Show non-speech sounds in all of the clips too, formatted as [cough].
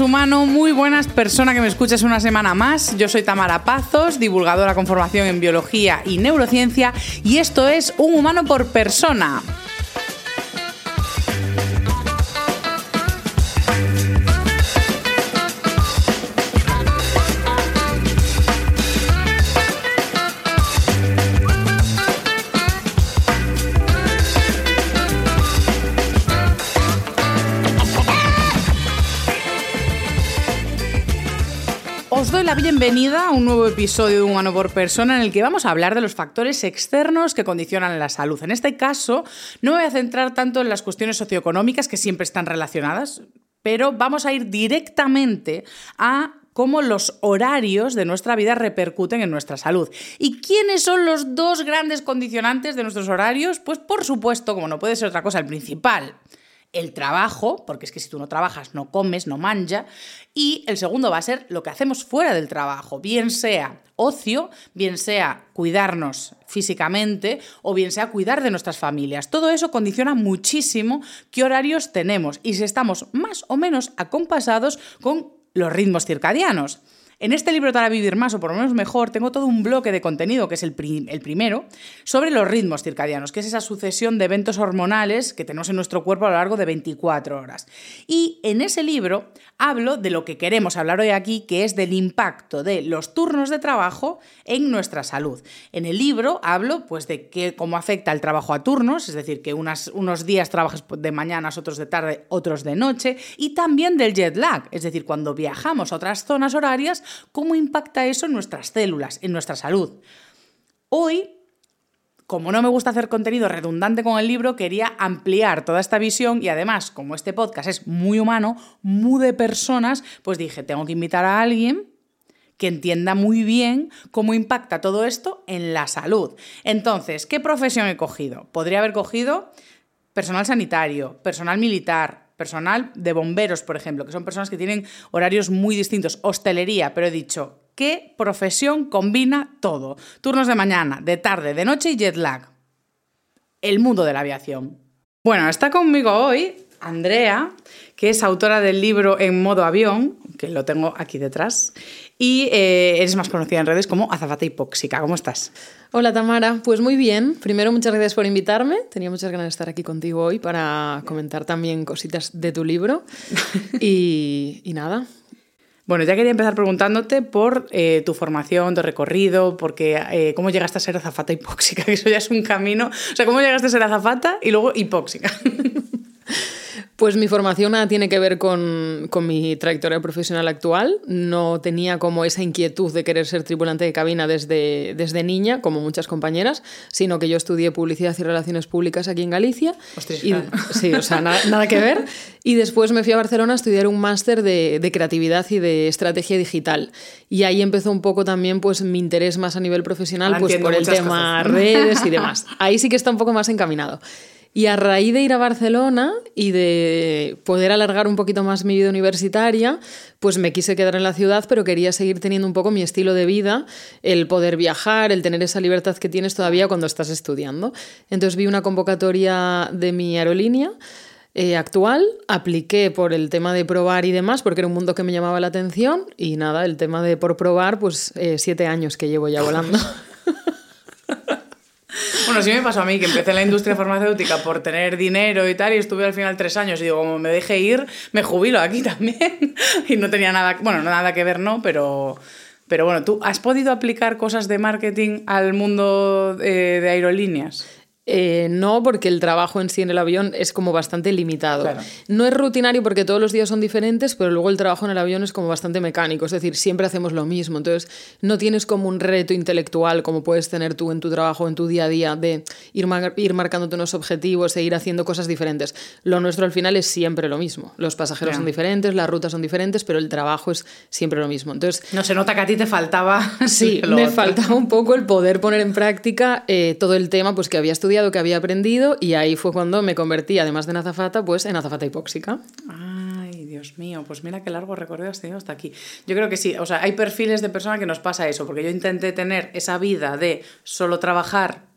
Humano, muy buenas persona que me escuches una semana más. Yo soy Tamara Pazos, divulgadora con formación en biología y neurociencia y esto es Un humano por persona. Doy la bienvenida a un nuevo episodio de Humano por Persona en el que vamos a hablar de los factores externos que condicionan la salud. En este caso, no me voy a centrar tanto en las cuestiones socioeconómicas que siempre están relacionadas, pero vamos a ir directamente a cómo los horarios de nuestra vida repercuten en nuestra salud. ¿Y quiénes son los dos grandes condicionantes de nuestros horarios? Pues por supuesto, como no puede ser otra cosa, el principal, el trabajo, porque es que si tú no trabajas no comes, no manja, y el segundo va a ser lo que hacemos fuera del trabajo, bien sea ocio, bien sea cuidarnos físicamente o bien sea cuidar de nuestras familias. Todo eso condiciona muchísimo qué horarios tenemos y si estamos más o menos acompasados con los ritmos circadianos. En este libro para vivir más o por lo menos mejor tengo todo un bloque de contenido, que es el, el primero, sobre los ritmos circadianos, que es esa sucesión de eventos hormonales que tenemos en nuestro cuerpo a lo largo de 24 horas. Y en ese libro hablo de lo que queremos hablar hoy aquí, que es del impacto de los turnos de trabajo en nuestra salud. En el libro hablo pues, de cómo afecta el trabajo a turnos, es decir, que unos días trabajas de mañanas, otros de tarde, otros de noche, y también del jet lag, es decir, cuando viajamos a otras zonas horarias, cómo impacta eso en nuestras células, en nuestra salud. Hoy como no me gusta hacer contenido redundante con el libro, quería ampliar toda esta visión y además, como este podcast es muy humano, muy de personas, pues dije, tengo que invitar a alguien que entienda muy bien cómo impacta todo esto en la salud. Entonces, ¿qué profesión he cogido? Podría haber cogido personal sanitario, personal militar, personal de bomberos, por ejemplo, que son personas que tienen horarios muy distintos, hostelería, pero he dicho, ¿qué profesión combina todo? Turnos de mañana, de tarde, de noche y jet lag. El mundo de la aviación. Bueno, está conmigo hoy Andrea, que es autora del libro En modo avión, que lo tengo aquí detrás, y eh, eres más conocida en redes como Azafata Hipóxica. ¿Cómo estás? Hola Tamara, pues muy bien. Primero muchas gracias por invitarme. Tenía muchas ganas de estar aquí contigo hoy para comentar también cositas de tu libro. [laughs] Y, y nada. Bueno, ya quería empezar preguntándote por eh, tu formación, tu recorrido, porque eh, cómo llegaste a ser azafata hipóxica, [laughs] que eso ya es un camino. O sea, cómo llegaste a ser azafata y luego hipóxica. [laughs] Pues mi formación nada tiene que ver con, con, mi trayectoria profesional actual. No tenía como esa inquietud de querer ser tripulante de cabina desde, desde niña, como muchas compañeras, sino que yo estudié publicidad y relaciones públicas aquí en Galicia. Ostras, y, sí, o sea, nada, nada, que ver. Y después me fui a Barcelona a estudiar un máster de, de, creatividad y de estrategia digital. Y ahí empezó un poco también pues, mi interés más a nivel profesional pues, por el tema cosas. redes y [laughs] demás. Ahí sí que está un poco más encaminado. Y a raíz de ir a Barcelona y de poder alargar un poquito más mi vida universitaria, pues me quise quedar en la ciudad, pero quería seguir teniendo un poco mi estilo de vida, el poder viajar, el tener esa libertad que tienes todavía cuando estás estudiando. Entonces vi una convocatoria de mi aerolínea. Eh, actual, apliqué por el tema de probar y demás, porque era un mundo que me llamaba la atención, y nada, el tema de por probar, pues eh, siete años que llevo ya volando. [laughs] Bueno, sí me pasó a mí, que empecé en la industria farmacéutica por tener dinero y tal, y estuve al final tres años, y digo, como me deje ir, me jubilo aquí [laughs] también. y no tenía nada, bueno, nada que ver, no, pero, pero bueno, ¿tú has podido aplicar cosas de marketing al mundo de, de aerolíneas? Eh, no, porque el trabajo en sí en el avión es como bastante limitado. No es rutinario porque todos los días son diferentes, pero luego el trabajo en el avión es como bastante mecánico, es decir, siempre hacemos lo mismo. Entonces, no tienes como un reto intelectual como puedes tener tú en tu trabajo, en tu día a día, de ir, ir marcándote unos objetivos e ir haciendo cosas diferentes. Lo nuestro al final es siempre lo mismo. Los pasajeros son diferentes, las rutas son diferentes, pero el trabajo es siempre lo mismo. Entonces, no se nota que a ti te faltaba. [laughs] Sí, [laughs] me faltaba un poco el poder poner en práctica eh, todo el tema pues, que había estudiado, que había aprendido, y ahí fue cuando me convertí, además de en azafata, pues en azafata hipóxica. Ay, Dios mío, pues mira qué largo recorrido has tenido hasta aquí. Yo creo que sí, o sea, hay perfiles de persona que nos pasa eso, porque yo intenté tener esa vida de solo trabajar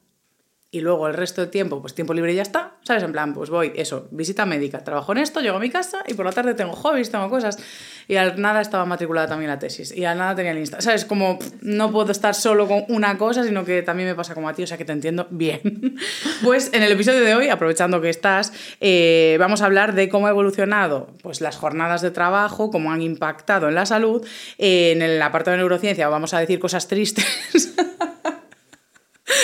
y luego el resto del tiempo, pues tiempo libre y ya está, ¿sabes? En plan, pues voy, eso, visita médica, trabajo en esto, llego a mi casa y por la tarde tengo hobbies, tengo cosas. Y al nada estaba matriculada también la tesis y al nada tenía el Insta. ¿Sabes? Como no puedo estar solo con una cosa, sino que también me pasa como a ti, o sea que te entiendo bien. [laughs] pues en el episodio de hoy, aprovechando que estás, eh, vamos a hablar de cómo ha evolucionado pues, las jornadas de trabajo, cómo han impactado en la salud. en el apartado de neurociencia vamos a decir cosas tristes. [laughs]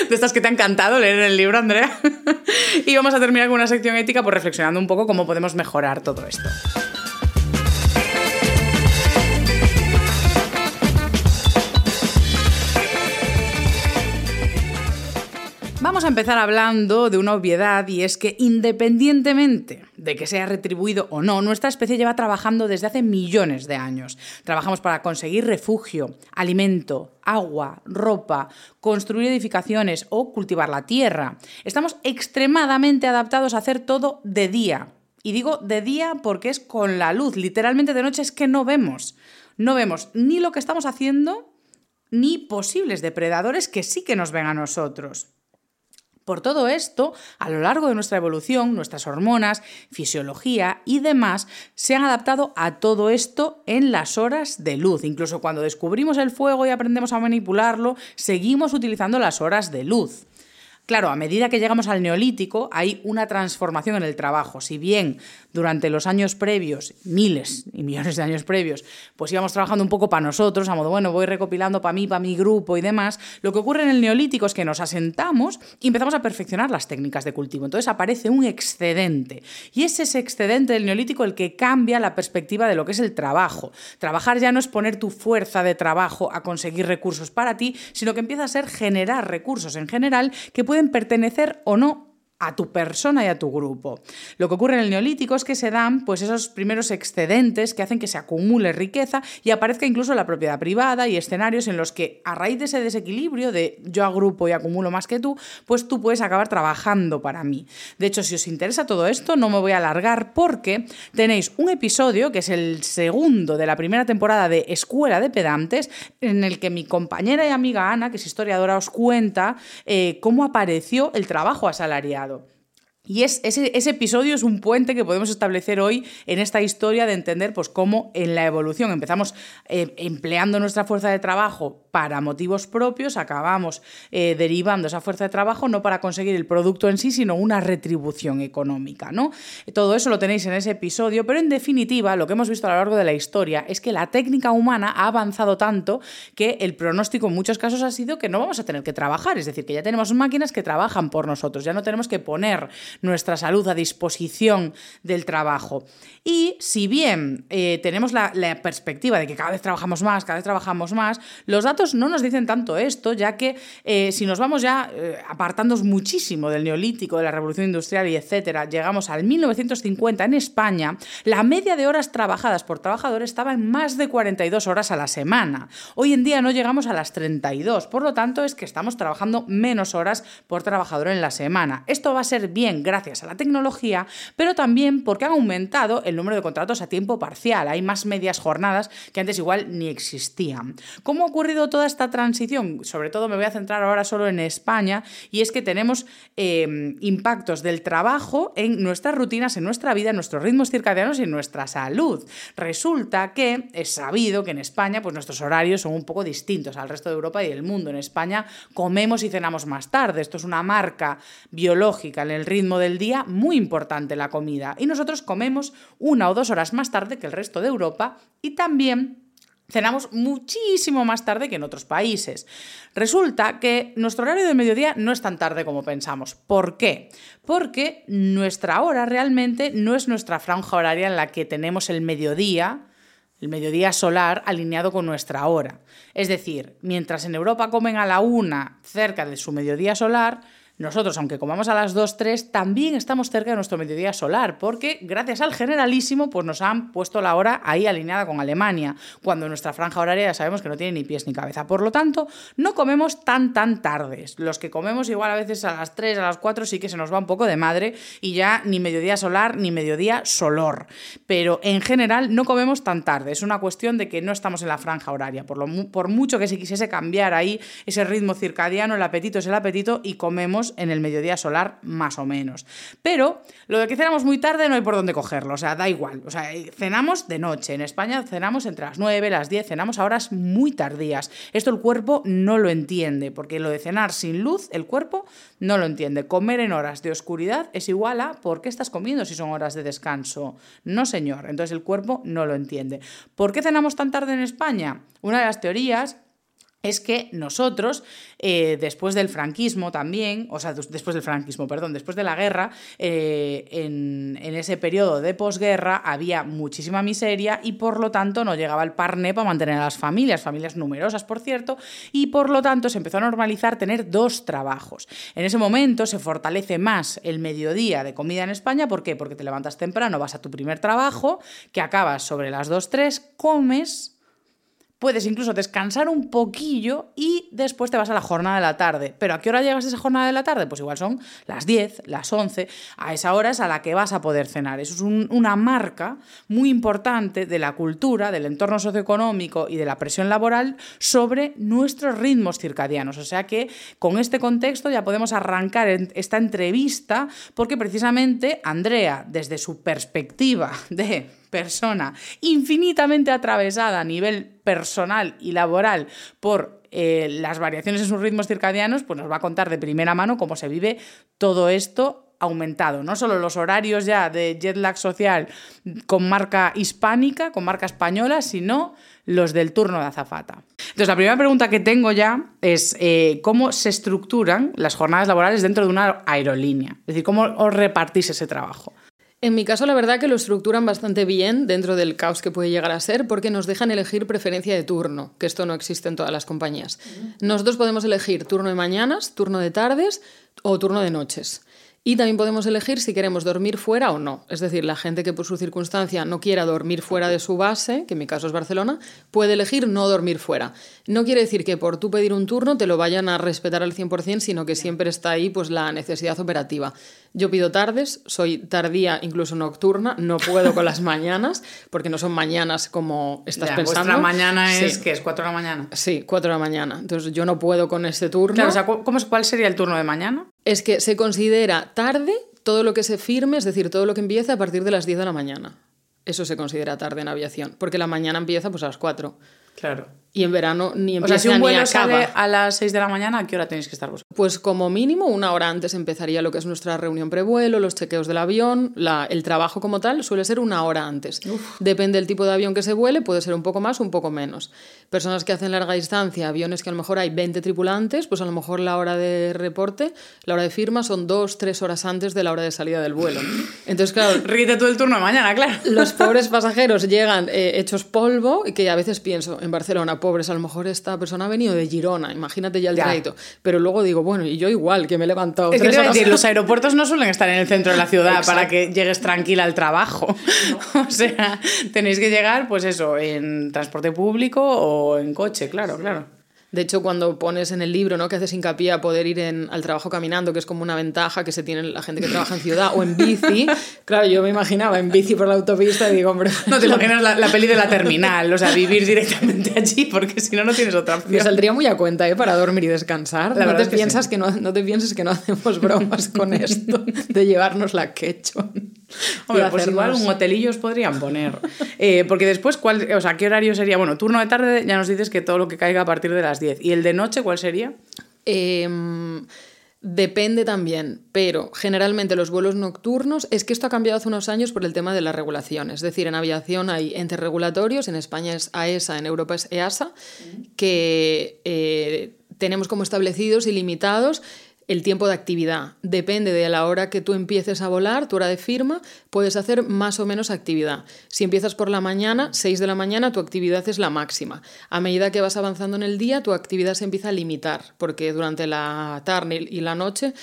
de estas que te ha encantado leer el libro, Andrea. [laughs] y vamos a terminar con una sección ética, pues reflexionando un poco cómo podemos mejorar todo esto. A empezar hablando de una obviedad y es que independientemente de que sea retribuido o no, nuestra especie lleva trabajando desde hace millones de años. Trabajamos para conseguir refugio, alimento, agua, ropa, construir edificaciones o cultivar la tierra. Estamos extremadamente adaptados a hacer todo de día. Y digo de día porque es con la luz, literalmente de noche es que no vemos. No vemos ni lo que estamos haciendo ni posibles depredadores que sí que nos ven a nosotros. Por todo esto, a lo largo de nuestra evolución, nuestras hormonas, fisiología y demás se han adaptado a todo esto en las horas de luz. Incluso cuando descubrimos el fuego y aprendemos a manipularlo, seguimos utilizando las horas de luz. Claro, a medida que llegamos al neolítico hay una transformación en el trabajo. Si bien durante los años previos, miles y millones de años previos, pues íbamos trabajando un poco para nosotros, a modo, bueno, voy recopilando para mí, para mi grupo y demás, lo que ocurre en el neolítico es que nos asentamos y empezamos a perfeccionar las técnicas de cultivo. Entonces aparece un excedente. Y es ese excedente del neolítico el que cambia la perspectiva de lo que es el trabajo. Trabajar ya no es poner tu fuerza de trabajo a conseguir recursos para ti, sino que empieza a ser generar recursos en general que pueden pertenecer o no a tu persona y a tu grupo. Lo que ocurre en el neolítico es que se dan pues esos primeros excedentes que hacen que se acumule riqueza y aparezca incluso la propiedad privada y escenarios en los que a raíz de ese desequilibrio de yo agrupo y acumulo más que tú, pues tú puedes acabar trabajando para mí. De hecho, si os interesa todo esto, no me voy a alargar porque tenéis un episodio que es el segundo de la primera temporada de Escuela de Pedantes en el que mi compañera y amiga Ana, que es historiadora, os cuenta eh, cómo apareció el trabajo asalariado. Y es, ese, episodio es un puente que podemos establecer hoy en esta historia de entender pues, cómo en la evolución empezamos eh, empleando nuestra fuerza de trabajo para motivos propios, acabamos eh, derivando esa fuerza de trabajo no para conseguir el producto en sí, sino una retribución económica. ¿no? Todo eso lo tenéis en ese episodio, pero en definitiva lo que hemos visto a lo largo de la historia es que la técnica humana ha avanzado tanto que el pronóstico en muchos casos ha sido que no vamos a tener que trabajar, es decir, que ya tenemos máquinas que trabajan por nosotros, ya no tenemos que poner nuestra salud a disposición del trabajo. Y si bien eh, tenemos la, perspectiva de que cada vez trabajamos más, cada vez trabajamos más, los datos no nos dicen tanto esto, ya que eh, si nos vamos ya eh, apartándonos muchísimo del neolítico, de la revolución industrial y etcétera, llegamos al 1950 en España, la media de horas trabajadas por trabajador estaba en más de 42 horas a la semana. Hoy en día no llegamos a las 32, por lo tanto es que estamos trabajando menos horas por trabajador en la semana. Esto va a ser bien gracias a la tecnología, pero también porque han aumentado el número de contratos a tiempo parcial. Hay más medias jornadas que antes igual ni existían. ¿Cómo ha ocurrido toda esta transición? Sobre todo me voy a centrar ahora solo en España y es que tenemos em, impactos del trabajo en nuestras rutinas, en nuestra vida, en nuestros ritmos circadianos y en nuestra salud. Resulta que es sabido que en España pues nuestros horarios son un poco distintos al resto de Europa y del mundo. En España comemos y cenamos más tarde. Esto es una marca biológica en el ritmo del día muy importante la comida. Y nosotros comemos una o dos horas más tarde que el resto de Europa y también cenamos muchísimo más tarde que en otros países. Resulta que nuestro horario del mediodía no es tan tarde como pensamos. ¿Por qué? Porque nuestra hora realmente no es nuestra franja horaria en la que tenemos el mediodía, el mediodía solar alineado con nuestra hora. Es decir, mientras en Europa comen a la una cerca de su mediodía solar, nosotros, aunque comamos a las 2, 3, también estamos cerca de nuestro mediodía solar, porque gracias al generalísimo, pues nos han puesto la hora ahí alineada con Alemania, cuando nuestra franja horaria ya sabemos que no tiene ni pies ni cabeza. Por lo tanto, no comemos tan, tan tardes. Los que comemos igual a veces a las 3, a las 4, sí que se nos va un poco de madre y ya ni mediodía solar ni mediodía solor. Pero en general no comemos tan tarde. Es una cuestión de que no estamos en la franja horaria. Por, lo, por mucho que se quisiese cambiar ahí ese ritmo circadiano, el apetito es el apetito y comemos en el mediodía solar más o menos. Pero lo de que cenamos muy tarde no hay por dónde cogerlo, o sea, da igual. O sea, cenamos de noche. En España cenamos entre las 9, las 10, cenamos a horas muy tardías. Esto el cuerpo no lo entiende, porque lo de cenar sin luz, el cuerpo no lo entiende. Comer en horas de oscuridad es igual a ¿por qué estás comiendo si son horas de descanso? No, señor. Entonces el cuerpo no lo entiende. ¿Por qué cenamos tan tarde en España? Una de las teorías es que nosotros, eh, después del franquismo también, o sea, después del franquismo, perdón, después de la guerra, eh, en, ese periodo de posguerra había muchísima miseria y por lo tanto no llegaba el parné para mantener a las familias, familias numerosas, por cierto, y por lo tanto se empezó a normalizar tener dos trabajos. En ese momento se fortalece más el mediodía de comida en España, ¿por qué? Porque te levantas temprano, vas a tu primer trabajo, que acabas sobre las 2, 3, comes puedes incluso descansar un poquillo y después te vas a la jornada de la tarde. ¿Pero a qué hora llegas a esa jornada de la tarde? Pues igual son las 10, las 11. A esa hora es a la que vas a poder cenar. Eso es una marca muy importante de la cultura, del entorno socioeconómico y de la presión laboral sobre nuestros ritmos circadianos. O sea que con este contexto ya podemos arrancar esta entrevista porque precisamente Andrea, desde su perspectiva de persona infinitamente atravesada a nivel personal y laboral por eh, las variaciones en sus ritmos circadianos, pues nos va a contar de primera mano cómo se vive todo esto aumentado, no solo los horarios ya de jet lag social con marca hispánica, con marca española, sino los del turno de azafata. Entonces, la primera pregunta que tengo ya es eh, cómo se estructuran las jornadas laborales dentro de una aerolínea. Es decir, cómo os repartís ese trabajo. En mi caso, la verdad que lo estructuran bastante bien dentro del caos que puede llegar a ser, porque nos dejan elegir preferencia de turno, que esto no existe en todas las compañías. Nosotros podemos elegir turno de mañanas, turno de tardes o turno de noches. Y también podemos elegir si queremos dormir fuera o no. Es decir, la gente que por su circunstancia no quiera dormir fuera de su base, que en mi caso es Barcelona, puede elegir no dormir fuera. No quiere decir que por tú pedir un turno te lo vayan a respetar al 100%, sino que siempre está ahí pues, la necesidad operativa. Yo pido tardes, soy tardía, incluso nocturna, no puedo con las mañanas, porque no son mañanas como estás pensando. Vuestra mañana es que es 4 de la mañana. Sí, 4 de la mañana. Entonces yo no puedo con este turno. Claro, o sea, ¿cuál sería el turno de mañana? Es que se considera tarde todo lo que se firme, es decir, todo lo que empieza a partir de las 10 de la mañana. Eso se considera tarde en aviación, porque la mañana empieza pues a las 4. Claro. Y en verano ni empieza O sea, si un vuelo sale a las 6 de la mañana, ¿a qué hora tenéis que estar vosotros? Pues como mínimo una hora antes empezaría lo que es nuestra reunión prevuelo, los chequeos del avión, la, el trabajo como tal suele ser una hora antes. Depende del tipo de avión que se vuele, puede ser un poco más o un poco menos. Personas que hacen larga distancia, aviones que a lo mejor hay 20 tripulantes, pues a lo mejor la hora de reporte, la hora de firma son dos, tres horas antes de la hora de salida del vuelo. Entonces, claro... [laughs] Ríete tú el turno de mañana, claro. Los pobres pasajeros llegan eh, hechos polvo y que a veces pienso, en Barcelona, pobres, a lo mejor esta persona ha venido de Girona, imagínate ya el ya. Pero luego digo, bueno, y yo igual, que me he levantado. Es que decir, los aeropuertos no suelen estar en el centro de la ciudad para que llegues tranquila al trabajo. [laughs] o sea, tenéis que llegar, pues eso, en transporte público o en coche, claro, claro. De hecho, cuando pones en el libro ¿no? que haces hincapié a poder ir en, al trabajo caminando, que es como una ventaja que se tiene la gente que trabaja en ciudad, o en bici, [laughs] claro, yo me imaginaba en bici por la autopista y digo, hombre... No te imaginas la, la peli de la terminal, o sea, vivir directamente allí, porque si no, no tienes otra opción. Me saldría muy a cuenta ¿eh? para dormir y descansar. La no, te piensas que, no, no te pienses que no hacemos bromas con esto de llevarnos la quecho. Hombre, pues igual un hotelillo os podrían poner. Eh, porque después, ¿cuál, o sea, ¿qué horario sería? Bueno, turno de tarde ya nos dices que todo lo que caiga a partir de las 10. ¿Y el de noche cuál sería? Eh, Depende también, pero generalmente los vuelos nocturnos, es que esto ha cambiado hace unos años por el tema de la regulación. Es decir, en aviación hay entes regulatorios, en España es AESA, en Europa es EASA, que eh, tenemos como establecidos y limitados el tiempo de actividad. Depende de la hora que tú empieces a volar, tu hora de firma, puedes hacer más o menos actividad. Si empiezas por la mañana, 6 de la mañana, tu actividad es la máxima. A medida que vas avanzando en el día, tu actividad se empieza a limitar, porque durante la tarde y la noche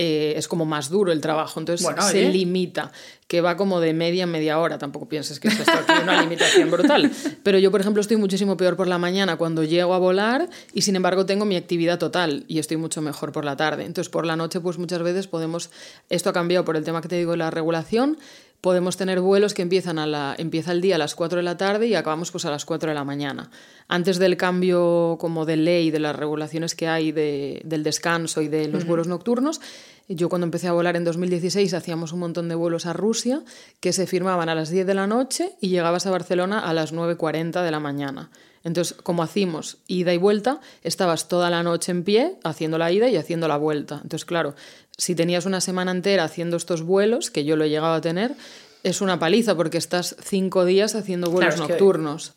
eh, es como más duro el trabajo, entonces se limita, que va como de media a media hora, tampoco pienses que esto aquí una limitación brutal, pero yo por ejemplo estoy muchísimo peor por la mañana cuando llego a volar y sin embargo tengo mi actividad total y estoy mucho mejor por la tarde, entonces por la noche pues muchas veces podemos, esto ha cambiado por el tema que te digo de la regulación, podemos tener vuelos que empiezan a la, empieza el día a las 4 de la tarde y acabamos pues a las 4 de la mañana. Antes del cambio como de ley, de las regulaciones que hay de, del descanso y de los vuelos nocturnos, yo cuando empecé a volar en 2016 hacíamos un montón de vuelos a Rusia que se firmaban a las 10 de la noche y llegabas a Barcelona a las 9.40 de la mañana. Entonces, como hacíamos ida y vuelta, estabas toda la noche en pie haciendo la ida y haciendo la vuelta. Entonces, claro, si tenías una semana entera haciendo estos vuelos, que yo lo he llegado a tener, es una paliza porque estás cinco días haciendo vuelos nocturnos.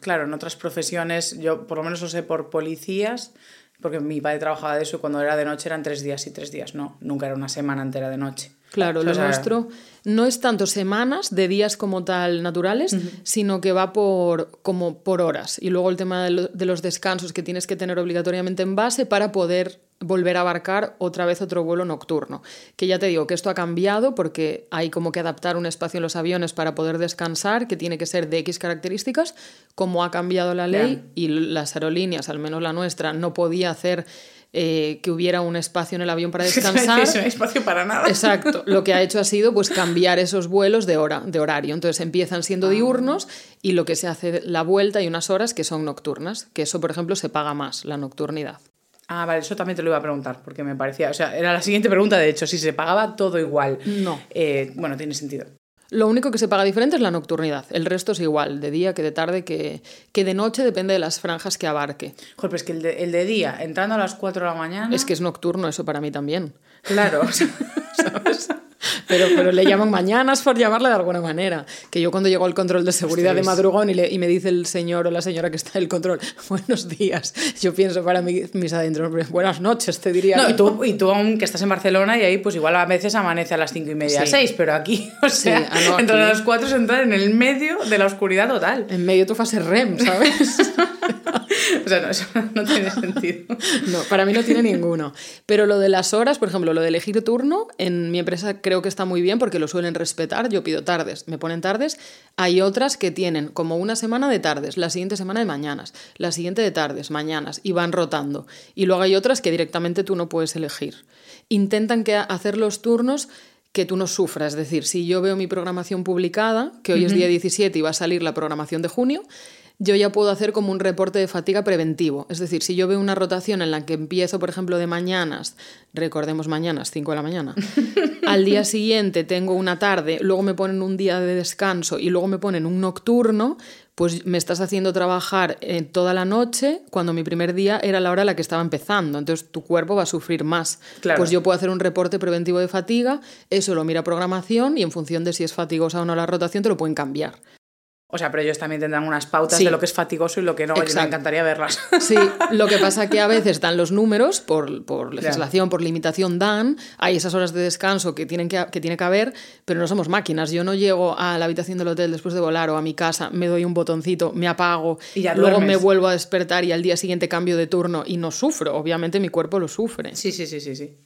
claro, en otras profesiones, yo por lo menos lo sé por policías, porque mi padre trabajaba de eso y cuando era de noche eran tres días y tres días, no, nunca era una semana entera de noche. Claro, lo nuestro no es tanto semanas de días como tal naturales, sino que va por, como por horas. Y luego el tema de, los descansos que tienes que tener obligatoriamente en base para poder volver a abarcar otra vez otro vuelo nocturno. Que ya te digo que esto ha cambiado porque hay como que adaptar un espacio en los aviones para poder descansar, que tiene que ser de X características, como ha cambiado la ley y las aerolíneas, al menos la nuestra, no podía hacer eh, que hubiera un espacio en el avión para [laughs] descansar. no hay espacio para nada. Exacto. Lo que ha hecho ha sido pues cambiar esos vuelos de hora, de horario. Entonces empiezan siendo ah. diurnos y lo que se hace la vuelta y unas horas que son nocturnas, que eso por ejemplo se paga más, la nocturnidad. Ah, vale, eso también te lo iba a preguntar, porque me parecía, o sea, era la siguiente pregunta, de hecho, si se pagaba todo igual. No. Eh, bueno, tiene sentido. Lo único que se paga diferente es la nocturnidad. El resto es igual, de día que de tarde, que, que de noche, depende de las franjas que abarque. Joder, pero es que el de, el de día, entrando a las 4 de la mañana. Es que es nocturno, eso para mí también. Claro, [laughs] ¿sabes? Pero, pero le llaman mañanas por llamarle de alguna manera. Que yo cuando llego al control de seguridad de madrugón y, le, y, me dice el señor o la señora que está en el control, [laughs] buenos días, yo pienso para mí, mis adentros, buenas noches, te diría. No, y tú, y tú aún que estás en Barcelona y ahí pues igual a veces amanece a las cinco y media, seis, pero aquí, [laughs] o sea, entre las cuatro es entrar en el medio de la oscuridad total. En medio tu fase REM, ¿sabes? [laughs] o sea, no, eso no tiene sentido. No, para mí no tiene ninguno. Pero lo de las horas, por ejemplo, lo de elegir turno, en mi empresa creo que está muy bien porque lo suelen respetar. Yo pido tardes, me ponen tardes. Hay otras que tienen como una semana de tardes, la siguiente semana de mañanas, la siguiente de tardes, mañanas, y van rotando. Y luego hay otras que directamente tú no puedes elegir. Intentan que hacer los turnos que tú no sufras. Es decir, si yo veo mi programación publicada, que hoy es día 17 y va a salir la programación de junio, yo ya puedo hacer como un reporte de fatiga preventivo. Es decir, si yo veo una rotación en la que empiezo, por ejemplo, de mañanas, recordemos mañanas, 5 de la mañana, [laughs] al día siguiente tengo una tarde, luego me ponen un día de descanso y luego me ponen un nocturno, pues me estás haciendo trabajar eh, toda la noche cuando mi primer día era la hora en la que estaba empezando. Entonces tu cuerpo va a sufrir más. Pues yo puedo hacer un reporte preventivo de fatiga, eso lo mira programación y en función de si es fatigosa o no la rotación te lo pueden cambiar. O sea, pero ellos también tendrán unas pautas de lo que es fatigoso y lo que no. Oye, me encantaría verlas. Sí, [laughs] lo que pasa que a veces dan los números, por, por legislación, por limitación dan, hay esas horas de descanso que, tienen que, que tiene que haber, pero no somos máquinas. Yo no llego a la habitación del hotel después de volar o a mi casa, me doy un botoncito, me apago, y luego me vuelvo a despertar y al día siguiente cambio de turno y no sufro. Obviamente mi cuerpo lo sufre. Sí, sí, sí, sí, sí.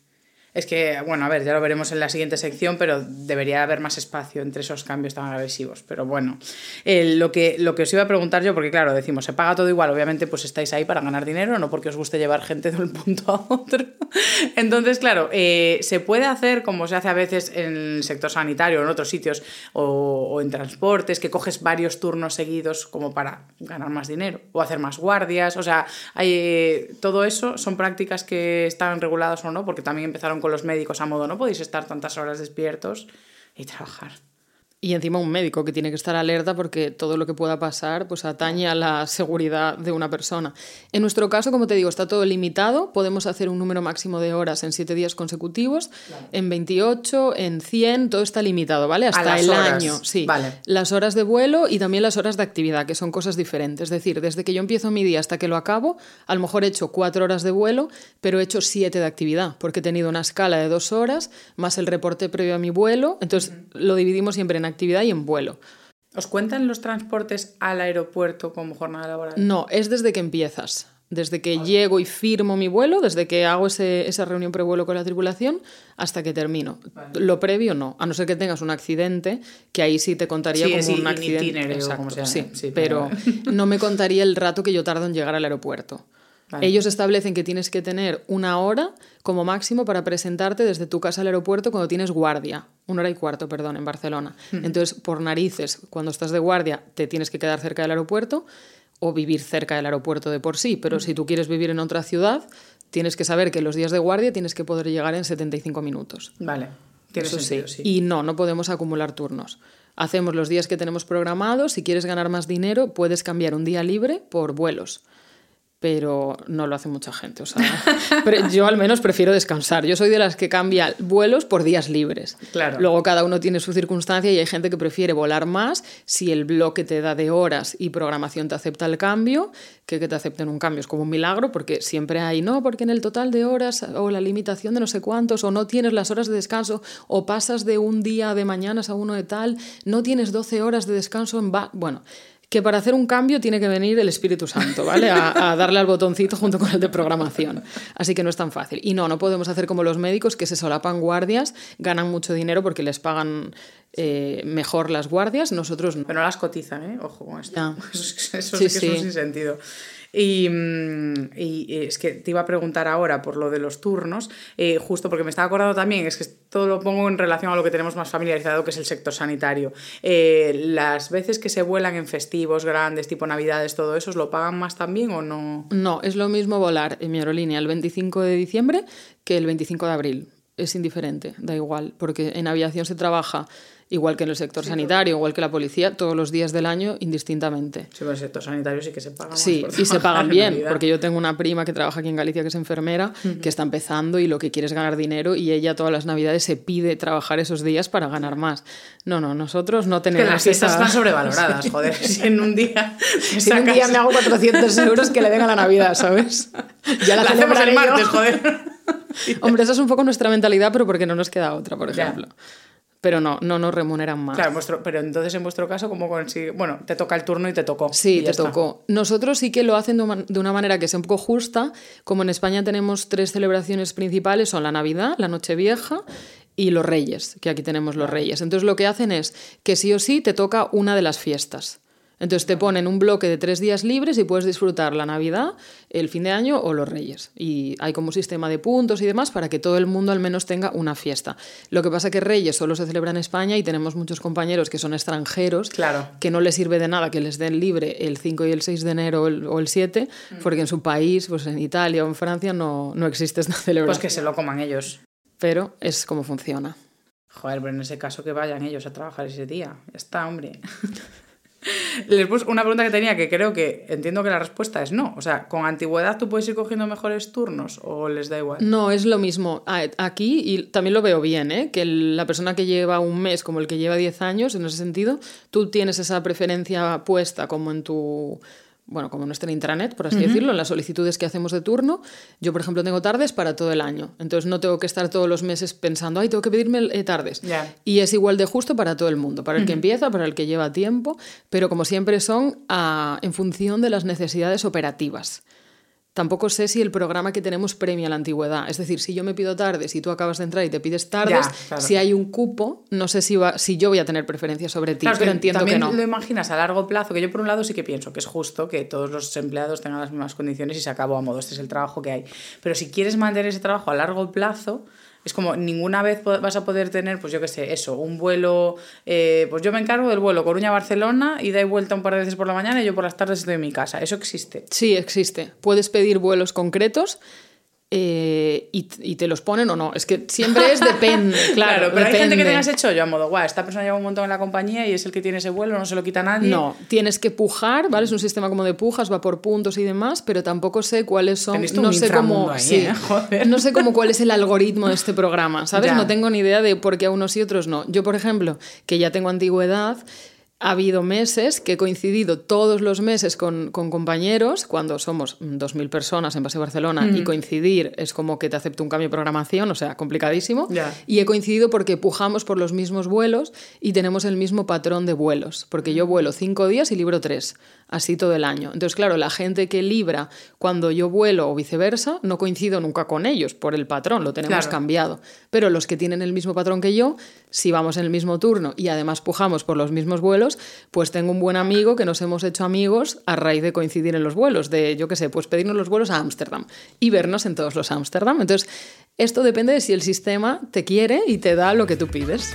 Es que, bueno, a ver, ya lo veremos en la siguiente sección, pero debería haber más espacio entre esos cambios tan agresivos. Pero bueno, lo, que, lo que os iba a preguntar yo, porque claro, decimos, se paga todo igual, obviamente pues estáis ahí para ganar dinero, no porque os guste llevar gente de un punto a otro. [laughs] Entonces, claro, eh, se puede hacer como se hace a veces en el sector sanitario o en otros sitios o, en transportes, que coges varios turnos seguidos como para ganar más dinero o hacer más guardias. O sea, hay, eh, todo eso son prácticas que están reguladas o no, porque también empezaron con los médicos a modo, no podéis estar tantas horas despiertos y trabajar. Y encima un médico que tiene que estar alerta porque todo lo que pueda pasar pues atañe a la seguridad de una persona. En nuestro caso, como te digo, está todo limitado. Podemos hacer un número máximo de horas en siete días consecutivos, en 28, en 100, todo está limitado, ¿vale? Hasta el año, sí. Vale. Las horas de vuelo y también las horas de actividad, que son cosas diferentes. Es decir, desde que yo empiezo mi día hasta que lo acabo, a lo mejor he hecho cuatro horas de vuelo, pero he hecho siete de actividad, porque he tenido una escala de dos horas, más el reporte previo a mi vuelo. Entonces, lo dividimos siempre en actividad y en vuelo. ¿Os cuentan los transportes al aeropuerto como jornada laboral? No, es desde que empiezas. Desde que llego y firmo mi vuelo, desde que hago ese, esa reunión prevuelo con la tripulación, hasta que termino. Lo previo no, a no ser que tengas un accidente, que ahí sí te contaría Sí, como sí, un accidente. Exacto, como sí, pero no me contaría el rato que yo tardo en llegar al aeropuerto. Vale. Ellos establecen que tienes que tener una hora como máximo para presentarte desde tu casa al aeropuerto cuando tienes guardia. Una hora y cuarto, perdón, en Barcelona. Entonces, por narices, cuando estás de guardia, te tienes que quedar cerca del aeropuerto o vivir cerca del aeropuerto de por sí. Pero si tú quieres vivir en otra ciudad, tienes que saber que los días de guardia tienes que poder llegar en 75 minutos. Vale, tiene Eso sentido, sí. sí. Y no, no podemos acumular turnos. Hacemos los días que tenemos programados. Si quieres ganar más dinero, puedes cambiar un día libre por vuelos. Pero no lo hace mucha gente. O sea, pero yo al menos prefiero descansar. Yo soy de las que cambia vuelos por días libres. Claro. Luego cada uno tiene su circunstancia y hay gente que prefiere volar más si el bloque te da de horas y programación te acepta el cambio, que que te acepten un cambio es como un milagro, porque siempre hay, no, porque en el total de horas o la limitación de no sé cuántos, o no tienes las horas de descanso, o pasas de un día de mañanas a uno de tal, no tienes 12 horas de descanso en... va bueno, que para hacer un cambio tiene que venir el Espíritu Santo, ¿vale? A, a, darle al botoncito junto con el de programación. Así que no es tan fácil. Y no, no podemos hacer como los médicos que se solapan guardias, ganan mucho dinero porque les pagan eh, mejor las guardias, nosotros no. Pero no las cotizan, ¿eh? Ojo con esto. Ya. [laughs] Eso, eso Sí, sí, que es un sí. sinsentido. Y, mm, y es que te iba a preguntar ahora por lo de los turnos, eh, justo porque me estaba acordando también, es que todo lo pongo en relación a lo que tenemos más familiarizado, que es el sector sanitario. Eh, las veces que se vuelan en festivos grandes, tipo Navidades, todo eso, ¿os lo pagan más también o no? No, es lo mismo volar en mi aerolínea el 25 de diciembre que el 25 de abril. Es indiferente, da igual, porque en aviación se trabaja igual que en el sector sanitario, igual que la policía, todos los días del año indistintamente. Sí, pero el sector sanitario sí que se paga más Sí, por y se pagan en bien, porque yo tengo una prima que trabaja aquí en Galicia que es enfermera, que está empezando y lo que quiere es ganar dinero y ella todas las navidades se pide trabajar esos días para ganar más. No, no, nosotros no Que tenemos las fiestas están sobrevaloradas, [laughs] joder. Si en un día. Si un día sacas- me hago 400 euros que le den a la Navidad, ¿sabes? [laughs] Ya La hacemos celebraré el yo. martes, joder. [laughs] [laughs] Hombre, esa es un poco nuestra mentalidad, pero porque no nos queda otra, por Ya. ejemplo. Pero no, no nos remuneran más. Claro, vuestro- pero entonces en vuestro caso, ¿cómo consigue? Bueno, te toca el turno y te tocó. Sí, te está. tocó. Nosotros sí que lo hacen de una manera que sea un poco justa. Como en España tenemos tres celebraciones principales, son la Navidad, la Nochevieja y los Reyes, que aquí tenemos los Reyes. Entonces lo que hacen es que sí o sí te toca una de las fiestas. Entonces te ponen un bloque de tres días libres y puedes disfrutar la Navidad, el fin de año o los Reyes. Y hay como un sistema de puntos y demás para que todo el mundo al menos tenga una fiesta. Lo que pasa que Reyes solo se celebra en España y tenemos muchos compañeros que son extranjeros Claro. que no les sirve de nada que les den libre el 5 y el 6 de enero o el, o el 7, Mm. porque en su país, pues en Italia o en Francia, no, no existe esta Pues celebración. que se lo coman ellos. Pero es como funciona. Joder, pero en ese caso que vayan ellos a trabajar ese día. Ya está, hombre. [laughs] Después, una pregunta que tenía que creo que entiendo que la respuesta es no. O sea, ¿con antigüedad tú puedes ir cogiendo mejores turnos o les da igual? No, es lo mismo. Aquí, y también lo veo bien, ¿eh? que la persona que lleva un mes como el que lleva 10 años, en ese sentido, tú tienes esa preferencia puesta como en tu bueno, como en nuestra intranet, por así decirlo, en las solicitudes que hacemos de turno. Yo, por ejemplo, tengo tardes para todo el año. Entonces no tengo que estar todos los meses pensando, ay, tengo que pedirme eh, tardes. Y es igual de justo para todo el mundo, para el que empieza, para el que lleva tiempo, pero como siempre son ah, en función de las necesidades operativas. Tampoco sé si el programa que tenemos premia la antigüedad. Es decir, si yo me pido tardes y tú acabas de entrar y te pides tardes, Ya, claro. si hay un cupo, no sé si, va, si yo voy a tener preferencia sobre ti, Claro, pero que entiendo que no. lo imaginas a largo plazo, que yo por un lado sí que pienso que es justo que todos los empleados tengan las mismas condiciones y se acabó a modo, este es el trabajo que hay. Pero si quieres mantener ese trabajo a largo plazo, es como ninguna vez vas a poder tener, pues yo qué sé, eso, un vuelo, eh, pues yo me encargo del vuelo Coruña-Barcelona y da vuelta un par de veces por la mañana y yo por las tardes estoy en mi casa. Eso existe. Sí, existe. Puedes pedir vuelos concretos, eh, y, y, te los ponen o no. Es que siempre es depende, [laughs] claro. pero hay gente que tengas hecho yo a modo, guau, esta persona lleva un montón en la compañía y es el que tiene ese vuelo, no se lo quita nadie. No, tienes que pujar, ¿vale? Es un sistema como de pujas, va por puntos y demás, pero tampoco sé cuáles son. No sé cómo. ¿eh? [laughs] No sé cómo cuál es el algoritmo de este programa, ¿sabes? No tengo ni idea de por qué a unos y otros no. Yo, por ejemplo, que ya tengo antigüedad ha habido meses que he coincidido todos los meses con, compañeros, cuando somos 2.000 personas en base a Barcelona, y coincidir es como que te acepto un cambio de programación, o sea, complicadísimo. Y he coincidido porque pujamos por los mismos vuelos y tenemos el mismo patrón de vuelos, porque yo vuelo cinco días y libro tres así todo el año. Entonces, claro, la gente que libra cuando yo vuelo o viceversa, no coincido nunca con ellos por el patrón, lo tenemos cambiado. Pero los que tienen el mismo patrón que yo, si vamos en el mismo turno y además pujamos por los mismos vuelos, pues tengo un buen amigo que nos hemos hecho amigos a raíz de coincidir en los vuelos, de, yo qué sé, pues pedirnos los vuelos a Ámsterdam y vernos en todos los Ámsterdam. Entonces, esto depende de si el sistema te quiere y te da lo que tú pides.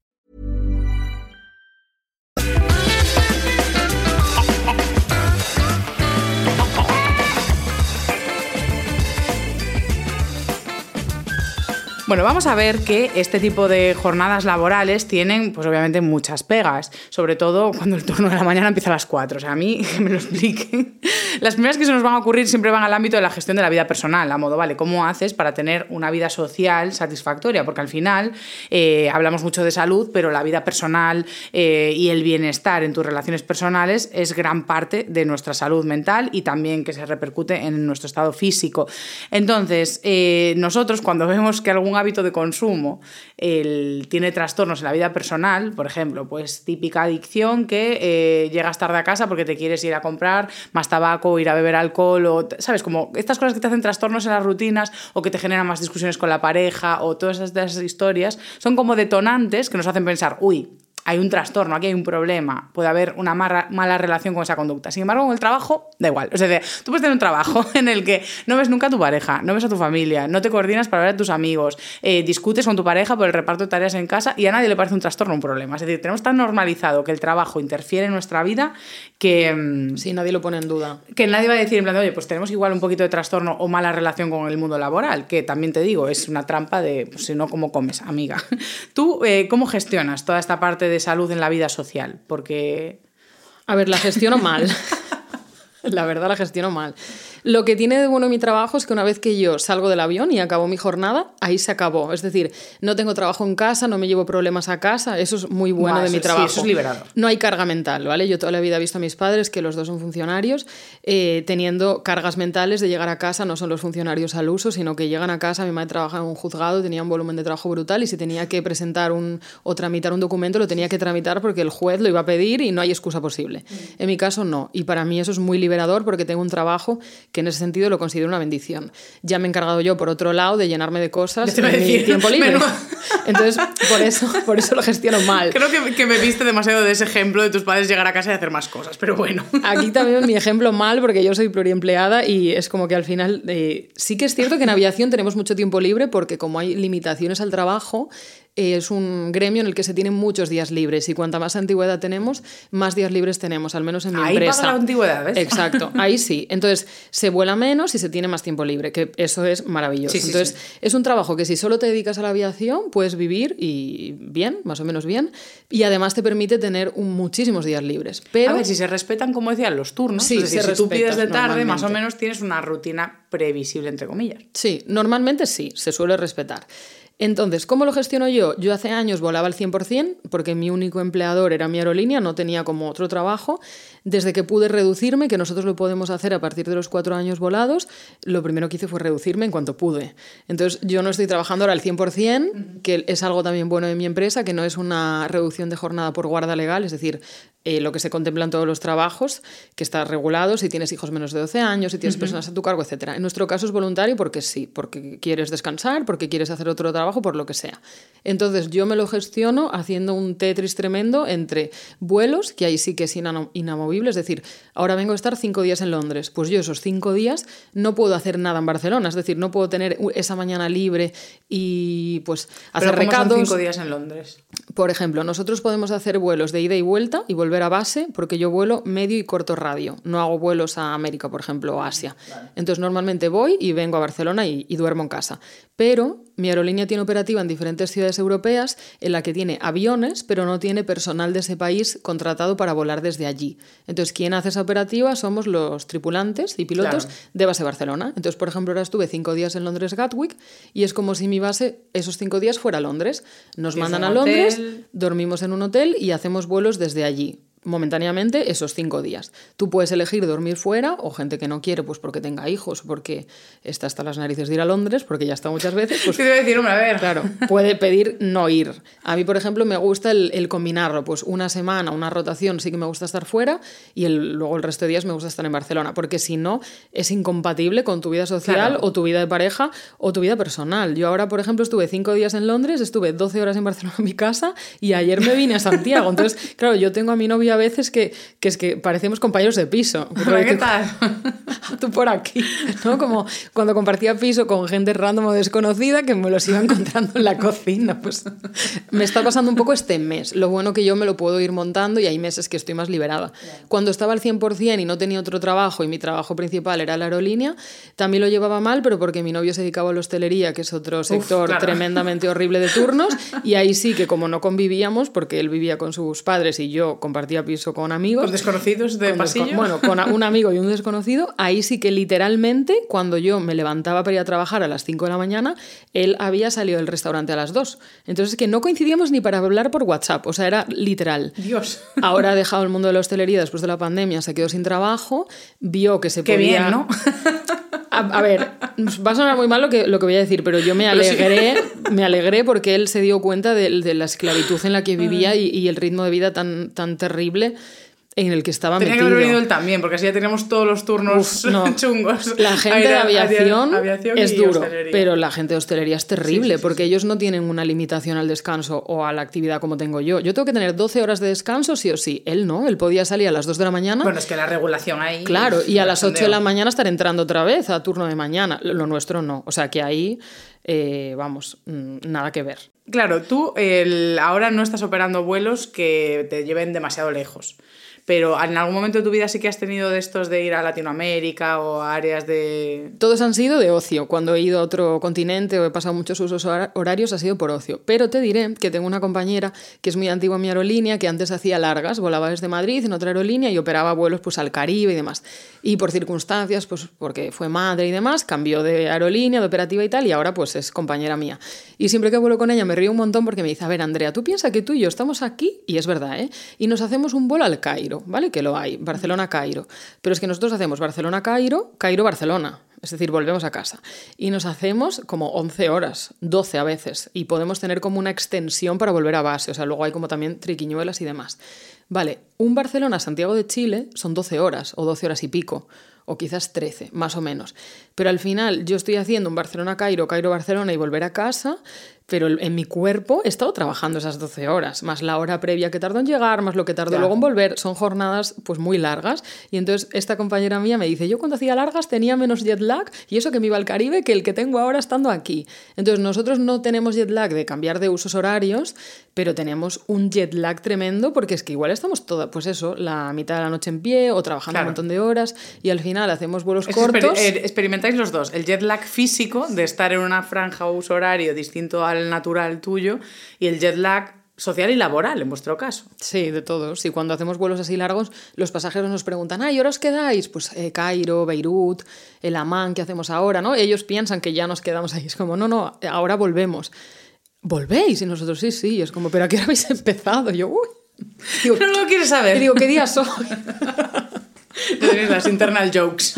Bueno, vamos a ver que este tipo de jornadas laborales tienen, pues obviamente, muchas pegas, sobre todo cuando el turno de la mañana empieza a las 4. O sea, a mí, [laughs] que me lo expliquen. Las primeras que se nos van a ocurrir siempre van al ámbito de la gestión de la vida personal, a modo, vale, ¿cómo haces para tener una vida social satisfactoria? Porque al final eh, hablamos mucho de salud, pero la vida personal eh, y el bienestar en tus relaciones personales es gran parte de nuestra salud mental y también que se repercute en nuestro estado físico. Entonces, eh, nosotros cuando vemos que algún hábito de consumo el, tiene trastornos en la vida personal, por ejemplo, pues típica adicción que eh, llegas tarde a casa porque te quieres ir a comprar más tabaco, ir a beber alcohol, o, ¿sabes? Como estas cosas que te hacen trastornos en las rutinas o que te generan más discusiones con la pareja o todas esas historias, son como detonantes que nos hacen pensar, uy, hay un trastorno, aquí hay un problema, puede haber una mala relación con esa conducta. Sin embargo, con el trabajo, da igual. O sea, tú puedes tener un trabajo [laughs] en el que no ves nunca a tu pareja, no ves a tu familia, no te coordinas para ver a tus amigos, eh, discutes con tu pareja por el reparto de tareas en casa y a nadie le parece un trastorno un problema. Es decir, tenemos tan normalizado que el trabajo interfiere en nuestra vida que... Mm, sí, nadie lo pone en duda. Que nadie va a decir en plan, oye, pues tenemos igual un poquito de trastorno o mala relación con el mundo laboral, que también te digo, es una trampa de, pues, si no, ¿cómo comes, amiga? [laughs] ¿Tú eh, cómo gestionas toda esta parte de salud en la vida social, porque... A ver, la gestiono mal. [laughs] la verdad la gestiono mal. Lo que tiene de bueno mi trabajo es que una vez que yo salgo del avión y acabo mi jornada, ahí se acabó. Es decir, no tengo trabajo en casa, no me llevo problemas a casa, eso es muy bueno de mi trabajo. eso es liberador. No hay carga mental, ¿vale? Yo toda la vida he visto a mis padres, que los dos son funcionarios, eh, teniendo cargas mentales de llegar a casa, no son los funcionarios al uso, sino que llegan a casa, mi madre trabajaba en un juzgado, tenía un volumen de trabajo brutal y si tenía que presentar un, o tramitar un documento, lo tenía que tramitar porque el juez lo iba a pedir y no hay excusa posible. En mi caso, no. Y para mí eso es muy liberador porque tengo un trabajo que en ese sentido lo considero una bendición. Ya me he encargado yo, por otro lado, de llenarme de cosas en mi tiempo [laughs] libre. [laughs] Entonces, por eso, por eso lo gestiono mal. Creo que, que, me viste demasiado de ese ejemplo de tus padres llegar a casa y hacer más cosas, pero bueno. [laughs] Aquí también mi ejemplo mal, porque yo soy pluriempleada y es como que al final eh, sí que es cierto que en aviación tenemos mucho tiempo libre porque como hay limitaciones al trabajo, es un gremio en el que se tienen muchos días libres y cuanta más antigüedad tenemos, más días libres tenemos, al menos en mi Ahí empresa. paga la antigüedad, ¿ves? Exacto, [laughs] ahí sí. Entonces, se vuela menos y se tiene más tiempo libre, que eso es maravilloso. Sí, sí, Entonces, sí. es un trabajo que si solo te dedicas a la aviación, puedes vivir y bien, más o menos bien, y además te permite tener un- muchísimos días libres. Pero A ver, si se respetan, como decían, los turnos. Sí, es decir, se si tú pides de tarde, más o menos tienes una rutina previsible, entre comillas. Sí, normalmente sí, se suele respetar. Entonces, ¿cómo lo gestiono yo? Yo hace años volaba al 100% porque mi único empleador era mi aerolínea, no tenía como otro trabajo. Desde que pude reducirme, que nosotros lo podemos hacer a partir de los cuatro años volados, lo primero que hice fue reducirme en cuanto pude. Entonces, yo no estoy trabajando ahora al 100%, que es algo también bueno de mi empresa, que no es una reducción de jornada por guarda legal, es decir, eh, lo que se contempla en todos los trabajos, que está regulado si tienes hijos menos de 12 años, si tienes personas a tu cargo, etc. En nuestro caso es voluntario porque sí, porque quieres descansar, porque quieres hacer otro trabajo, por lo que sea. Entonces yo me lo gestiono haciendo un Tetris tremendo entre vuelos, que ahí sí que es inano- inamovible, es decir, ahora vengo a estar cinco días en Londres, pues yo esos cinco días no puedo hacer nada en Barcelona, es decir, no puedo tener esa mañana libre y pues hacer Pero ¿cómo son recados. cinco días en Londres? Por ejemplo, nosotros podemos hacer vuelos de ida y vuelta y volver a base porque yo vuelo medio y corto radio. No hago vuelos a América, por ejemplo, o Asia. Entonces, normalmente voy y vengo a Barcelona y, y duermo en casa. Pero mi aerolínea tiene operativa en diferentes ciudades europeas en la que tiene aviones, pero no tiene personal de ese país contratado para volar desde allí. Entonces, quien hace esa operativa somos los tripulantes y pilotos Claro. de base Barcelona. Entonces, por ejemplo, ahora estuve cinco días en Londres Gatwick y es como si mi base esos cinco días fuera Londres. Nos mandan a Londres, hotel. dormimos en un hotel y hacemos vuelos desde allí momentáneamente esos cinco días. Tú puedes elegir dormir fuera o gente que no quiere pues porque tenga hijos o porque está hasta las narices de ir a Londres porque ya está muchas veces, pues [laughs] ¿Qué te iba a decir, hombre? A ver. Claro, puede pedir no ir. A mí, por ejemplo, me gusta el, el combinarlo. Pues una semana, una rotación, sí que me gusta estar fuera y el- luego el resto de días me gusta estar en Barcelona, porque si no, es incompatible con tu vida social Claro. o tu vida de pareja o tu vida personal. Yo ahora, por ejemplo, estuve cinco días en Londres, estuve 12 horas en Barcelona en mi casa y ayer me vine a Santiago. Entonces, claro, yo tengo a mi novia a veces que, que es que parecemos compañeros de piso. [laughs] ¿Qué tal? [laughs] tú por aquí, ¿no? Como cuando compartía piso con gente random o desconocida que me los iba encontrando en la cocina. Pues me está pasando un poco este mes. Lo bueno que yo me lo puedo ir montando y hay meses que estoy más liberada. Cuando estaba al 100% y no tenía otro trabajo y mi trabajo principal era la aerolínea, también lo llevaba mal, pero porque mi novio se dedicaba a la hostelería, que es otro sector claro. tremendamente horrible de turnos, y ahí sí que como no convivíamos, porque él vivía con sus padres y yo compartía piso con amigos, ¿Con desconocidos de con pasillo? bueno, con un amigo y un desconocido, ahí sí que literalmente, cuando yo me levantaba para ir a trabajar a las 5 de la mañana, él había salido del restaurante a las 2. Entonces, que no coincidíamos ni para hablar por WhatsApp, o sea, era literal. Dios. Ahora ha dejado el mundo de la hostelería después de la pandemia, se quedó sin trabajo, vio que se Qué podía... bien, ¿no? [laughs] A, a ver, va a sonar muy mal lo que, lo que voy a decir, pero yo me sí. alegré, me alegré porque él se dio cuenta de, de la esclavitud en la que vivía y, y el ritmo de vida tan, tan terrible en el que estaba Tenía que haber venido él también, porque así ya tenemos todos los turnos Uf, no. [laughs] chungos. La gente de Aire- aviación, es duro, hostelería. pero la gente de hostelería es terrible Sí, sí, sí, porque ellos no tienen una limitación al descanso o a la actividad como tengo yo. Yo tengo que tener 12 horas de descanso sí o sí. Él no, él podía salir a las 2 de la mañana. Bueno, es que la regulación ahí... Claro, y a las 8 de la mañana estar entrando otra vez a turno de mañana. Lo nuestro no. O sea que ahí, eh, vamos, mm, nada que ver. Claro, tú el- ahora no estás operando vuelos que te lleven demasiado lejos. Pero en algún momento de tu vida sí que has tenido de estos de ir a Latinoamérica o a áreas de... Todos han sido de ocio. Cuando he ido a otro continente o he pasado muchos usos hora- horarios ha sido por ocio. Pero te diré que tengo una compañera que es muy antigua en mi aerolínea, que antes hacía largas, volaba desde Madrid en otra aerolínea y operaba vuelos pues, al Caribe y demás. Y por circunstancias, pues porque fue madre y demás, cambió de aerolínea, de operativa y tal, y ahora pues es compañera mía. Y siempre que vuelo con ella me río un montón porque me dice, a ver Andrea, tú piensas que tú y yo estamos aquí, y es verdad, ¿eh? Y nos hacemos un vuelo al Cairo, ¿vale? Que lo hay, Barcelona-Cairo. Pero es que nosotros hacemos Barcelona-Cairo, Cairo-Barcelona. Es decir, volvemos a casa. Y nos hacemos como 11 horas, 12 a veces. Y podemos tener como una extensión para volver a base. O sea, luego hay como también triquiñuelas y demás. Vale, un Barcelona-Santiago de Chile son 12 horas o 12 horas y pico. O quizás 13, más o menos. Pero al final yo estoy haciendo un Barcelona-Cairo, Cairo-Barcelona y volver a casa. Pero en mi cuerpo he estado trabajando esas 12 horas, más la hora previa que tardó en llegar, más lo que tardó luego en volver, son jornadas pues muy largas. Y entonces esta compañera mía me dice, yo cuando hacía largas tenía menos jet lag y eso que me iba al Caribe que el que tengo ahora estando aquí. Entonces nosotros no tenemos jet lag de cambiar de usos horarios, pero tenemos un jet lag tremendo porque es que igual estamos toda, pues eso, la mitad de la noche en pie o trabajando un montón de horas y al final hacemos vuelos cortos. Eh, experimentáis los dos, el jet lag físico de estar en una franja o uso horario distinto al natural tuyo y el jet lag social y laboral, en vuestro caso. Sí, de todos. Y cuando hacemos vuelos así largos, los pasajeros nos preguntan, ay, ¿y ahora os quedáis? Pues eh, Cairo, Beirut, el Amán, ¿qué hacemos ahora? ¿no? Ellos piensan que ya nos quedamos ahí. Es como, no, no, ahora volvemos. ¿Volvéis? Y nosotros, sí, sí. es como, ¿pero a qué hora habéis empezado? yo, uy. Digo, no lo quieres saber. Y digo, ¿qué día soy? [laughs] las internal jokes.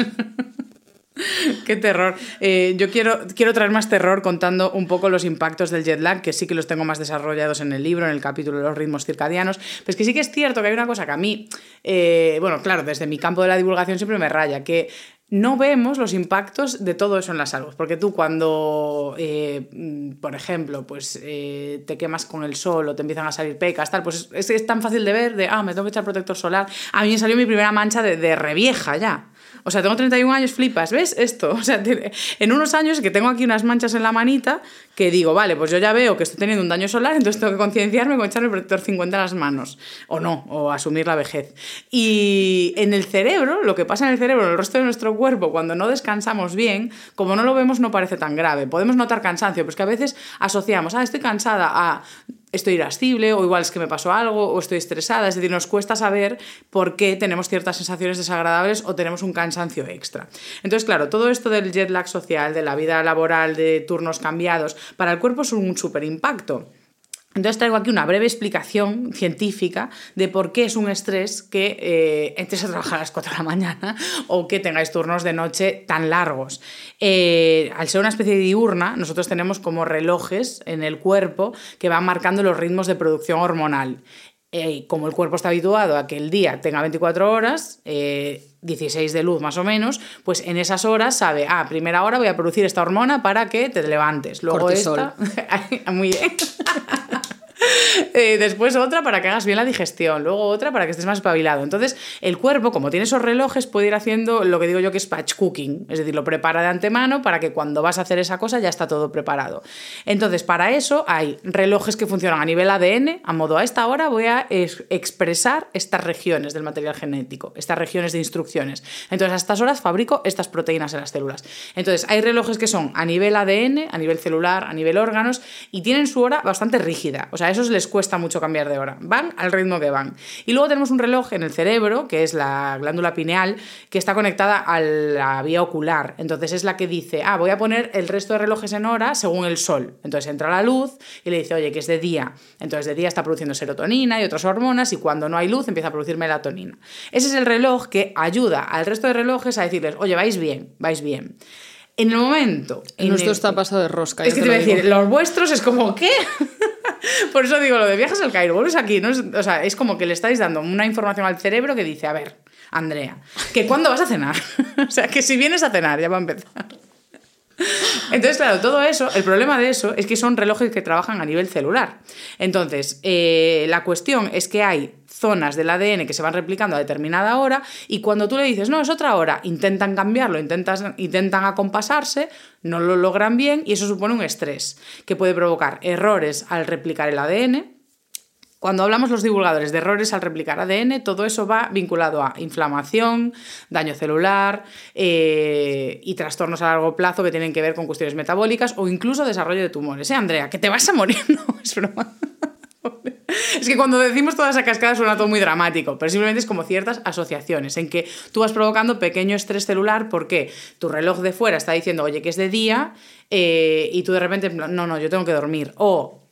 [laughs] Qué terror. Eh, yo quiero, quiero traer más terror contando un poco los impactos del jet lag, que sí que los tengo más desarrollados en el libro, en el capítulo de los ritmos circadianos. Pues que sí que es cierto que hay una cosa que a mí, eh, bueno, claro, desde mi campo de la divulgación siempre me raya, que no vemos los impactos de todo eso en la salud. Porque tú cuando, eh, por ejemplo, pues te quemas con el sol o te empiezan a salir pecas, tal, pues es, tan fácil de ver de, ah, me tengo que echar protector solar. A mí me salió mi primera mancha de, de revieja ya. O sea, tengo 31 años, flipas, ¿ves esto? O sea, en unos años que tengo aquí unas manchas en la manita que digo, vale, pues yo ya veo que estoy teniendo un daño solar, entonces tengo que concienciarme con echarme el protector 50 a las manos. O no, o asumir la vejez. Y en el cerebro, lo que pasa en el cerebro, en el resto de nuestro cuerpo, cuando no descansamos bien, como no lo vemos, no parece tan grave. Podemos notar cansancio, pues que a veces asociamos, ah, estoy cansada a estoy irascible o igual es que me pasó algo o estoy estresada. Es decir, nos cuesta saber por qué tenemos ciertas sensaciones desagradables o tenemos un cansancio extra. Entonces, claro, todo esto del jet lag social, de la vida laboral, de turnos cambiados, para el cuerpo es un súper impacto. Entonces traigo aquí una breve explicación científica de por qué es un estrés que eh, entres a trabajar a las 4 de la mañana o que tengáis turnos de noche tan largos. Eh, al ser una especie de diurna, nosotros tenemos como relojes en el cuerpo que van marcando los ritmos de producción hormonal. Eh, como el cuerpo está habituado a que el día tenga 24 horas, 16 de luz más o menos, pues en esas horas sabe, ah, primera hora voy a producir esta hormona para que te levantes. Luego esta... [laughs] Muy bien. [laughs] [laughs] Eh, después otra para que hagas bien la digestión, luego otra para que estés más espabilado. Entonces, el cuerpo, como tiene esos relojes, puede ir haciendo lo que digo yo que es patch cooking, es decir, lo prepara de antemano para que cuando vas a hacer esa cosa ya está todo preparado. Entonces, para eso hay relojes que funcionan a nivel ADN, a modo a esta hora voy a expresar estas regiones del material genético, estas regiones de instrucciones. Entonces, a estas horas fabrico estas proteínas en las células. Entonces, hay relojes que son a nivel ADN, a nivel celular, a nivel órganos, y tienen su hora bastante rígida. O sea, esos les cuesta mucho cambiar de hora. Van al ritmo que van. Y luego tenemos un reloj en el cerebro, que es la glándula pineal, que está conectada a la vía ocular. Entonces es la que dice, ah, voy a poner el resto de relojes en hora según el sol. Entonces entra la luz y le dice, oye, que es de día. Entonces de día está produciendo serotonina y otras hormonas y cuando no hay luz empieza a producir melatonina. Ese es el reloj que ayuda al resto de relojes a decirles, oye, vais bien, vais bien. En el momento. En nuestro está pasado de rosca. Es que te, voy a decir, los vuestros es como, ¿qué? [laughs] Por eso digo, lo de viajes al Cairo, vuelves aquí, ¿no? Es, o sea, es como que le estáis dando una información al cerebro que dice, a ver, Andrea, que cuándo vas a cenar. [laughs] o sea, que si vienes a cenar, ya va a empezar. Entonces, claro, todo eso, el problema de eso es que son relojes que trabajan a nivel celular. Entonces, eh, la cuestión es que hay zonas del ADN que se van replicando a determinada hora y cuando tú le dices, no, es otra hora, intentan cambiarlo, intentan, intentan acompasarse, no lo logran bien y eso supone un estrés que puede provocar errores al replicar el ADN, cuando hablamos los divulgadores de errores al replicar ADN, todo eso va vinculado a inflamación, daño celular eh, y trastornos a largo plazo que tienen que ver con cuestiones metabólicas o incluso desarrollo de tumores. ¿Eh, Andrea? ¿Que te vas a morir? [laughs] No, es broma. Es que cuando decimos toda esa cascada suena todo muy dramático, pero simplemente es como ciertas asociaciones en que tú vas provocando pequeño estrés celular porque tu reloj de fuera está diciendo, oye, que es de día, eh, y tú de repente, no, no, yo tengo que dormir. O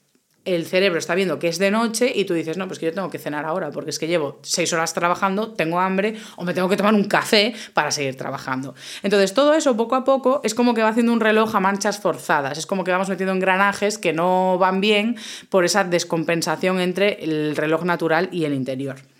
el cerebro está viendo que es de noche y tú dices, no, pues que yo tengo que cenar ahora, porque es que llevo seis horas trabajando, tengo hambre o me tengo que tomar un café para seguir trabajando. Entonces, todo eso poco a poco es como que va haciendo un reloj a manchas forzadas, es como que vamos metiendo engranajes que no van bien por esa descompensación entre el reloj natural y el interior.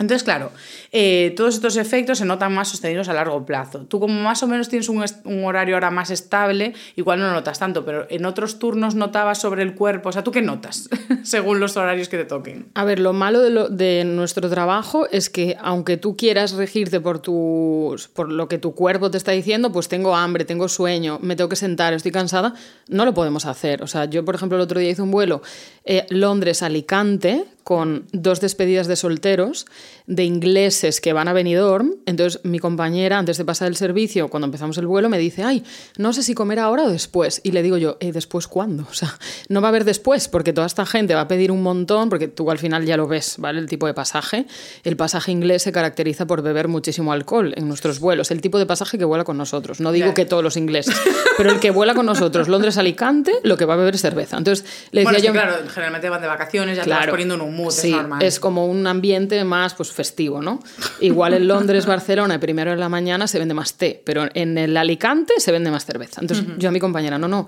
Entonces, claro, eh, todos estos efectos se notan más sostenidos a largo plazo. Tú como más o menos tienes un, horario ahora más estable, igual no lo notas tanto, pero en otros turnos notabas sobre el cuerpo, o sea, ¿tú qué notas [laughs] según los horarios que te toquen? A ver, lo malo de, nuestro trabajo es que aunque tú quieras regirte por, tus, por lo que tu cuerpo te está diciendo, pues tengo hambre, tengo sueño, me tengo que sentar, estoy cansada, no lo podemos hacer. O sea, yo, por ejemplo, el otro día hice un vuelo eh, Londres-Alicante con dos despedidas de solteros de ingleses que van a Benidorm. Entonces, mi compañera, antes de pasar el servicio, cuando empezamos el vuelo, me dice, ay, no sé si comer ahora o después. Y le digo yo, "Eh, ¿después cuándo? [laughs] O sea, no va a haber después, porque toda esta gente va a pedir un montón, porque tú al final ya lo ves, ¿vale? El tipo de pasaje. El pasaje inglés se caracteriza por beber muchísimo alcohol en nuestros vuelos. El tipo de pasaje que vuela con nosotros. No digo que todos los ingleses, pero el que vuela con nosotros, Londres-Alicante, lo que va a beber es cerveza. Entonces, le decía Bueno, es que, yo... claro, generalmente van de vacaciones, ya te vas poniendo en un mood, sí, es normal. es como un ambiente más pues, festivo, ¿no? Igual en Londres, Barcelona, el primero de la mañana se vende más té, pero en el Alicante se vende más cerveza. Entonces yo a mi compañera, no, no,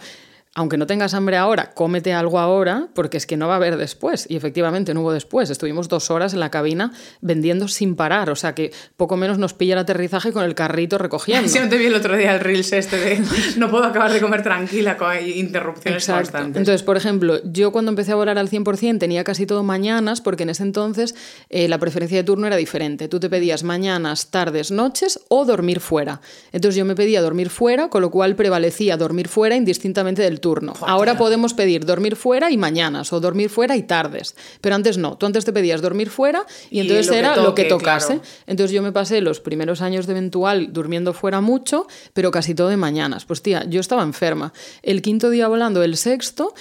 aunque no tengas hambre ahora, cómete algo ahora, porque es que no va a haber después. Y efectivamente no hubo después. Estuvimos dos horas en la cabina vendiendo sin parar, o sea que poco menos nos pilla el aterrizaje con el carrito recogiendo. [laughs] Sí, no te vi el otro día el Reels este de [laughs] no puedo acabar de comer tranquila con interrupciones Exacto. constantes. Entonces, por ejemplo, yo cuando empecé a volar al 100% tenía casi todo mañanas, porque en ese entonces eh, la preferencia de turno era diferente. Tú te pedías mañanas, tardes, noches o dormir fuera. Entonces yo me pedía dormir fuera, con lo cual prevalecía dormir fuera indistintamente del turno. Ahora podemos pedir dormir fuera y mañanas, o dormir fuera y tardes. Pero antes no. Tú antes te pedías dormir fuera y Y entonces lo era lo que tocase. claro. Entonces yo me pasé los primeros años de eventual durmiendo fuera mucho, pero casi todo de mañanas. Pues tía, yo estaba enferma. El quinto día volando, el sexto,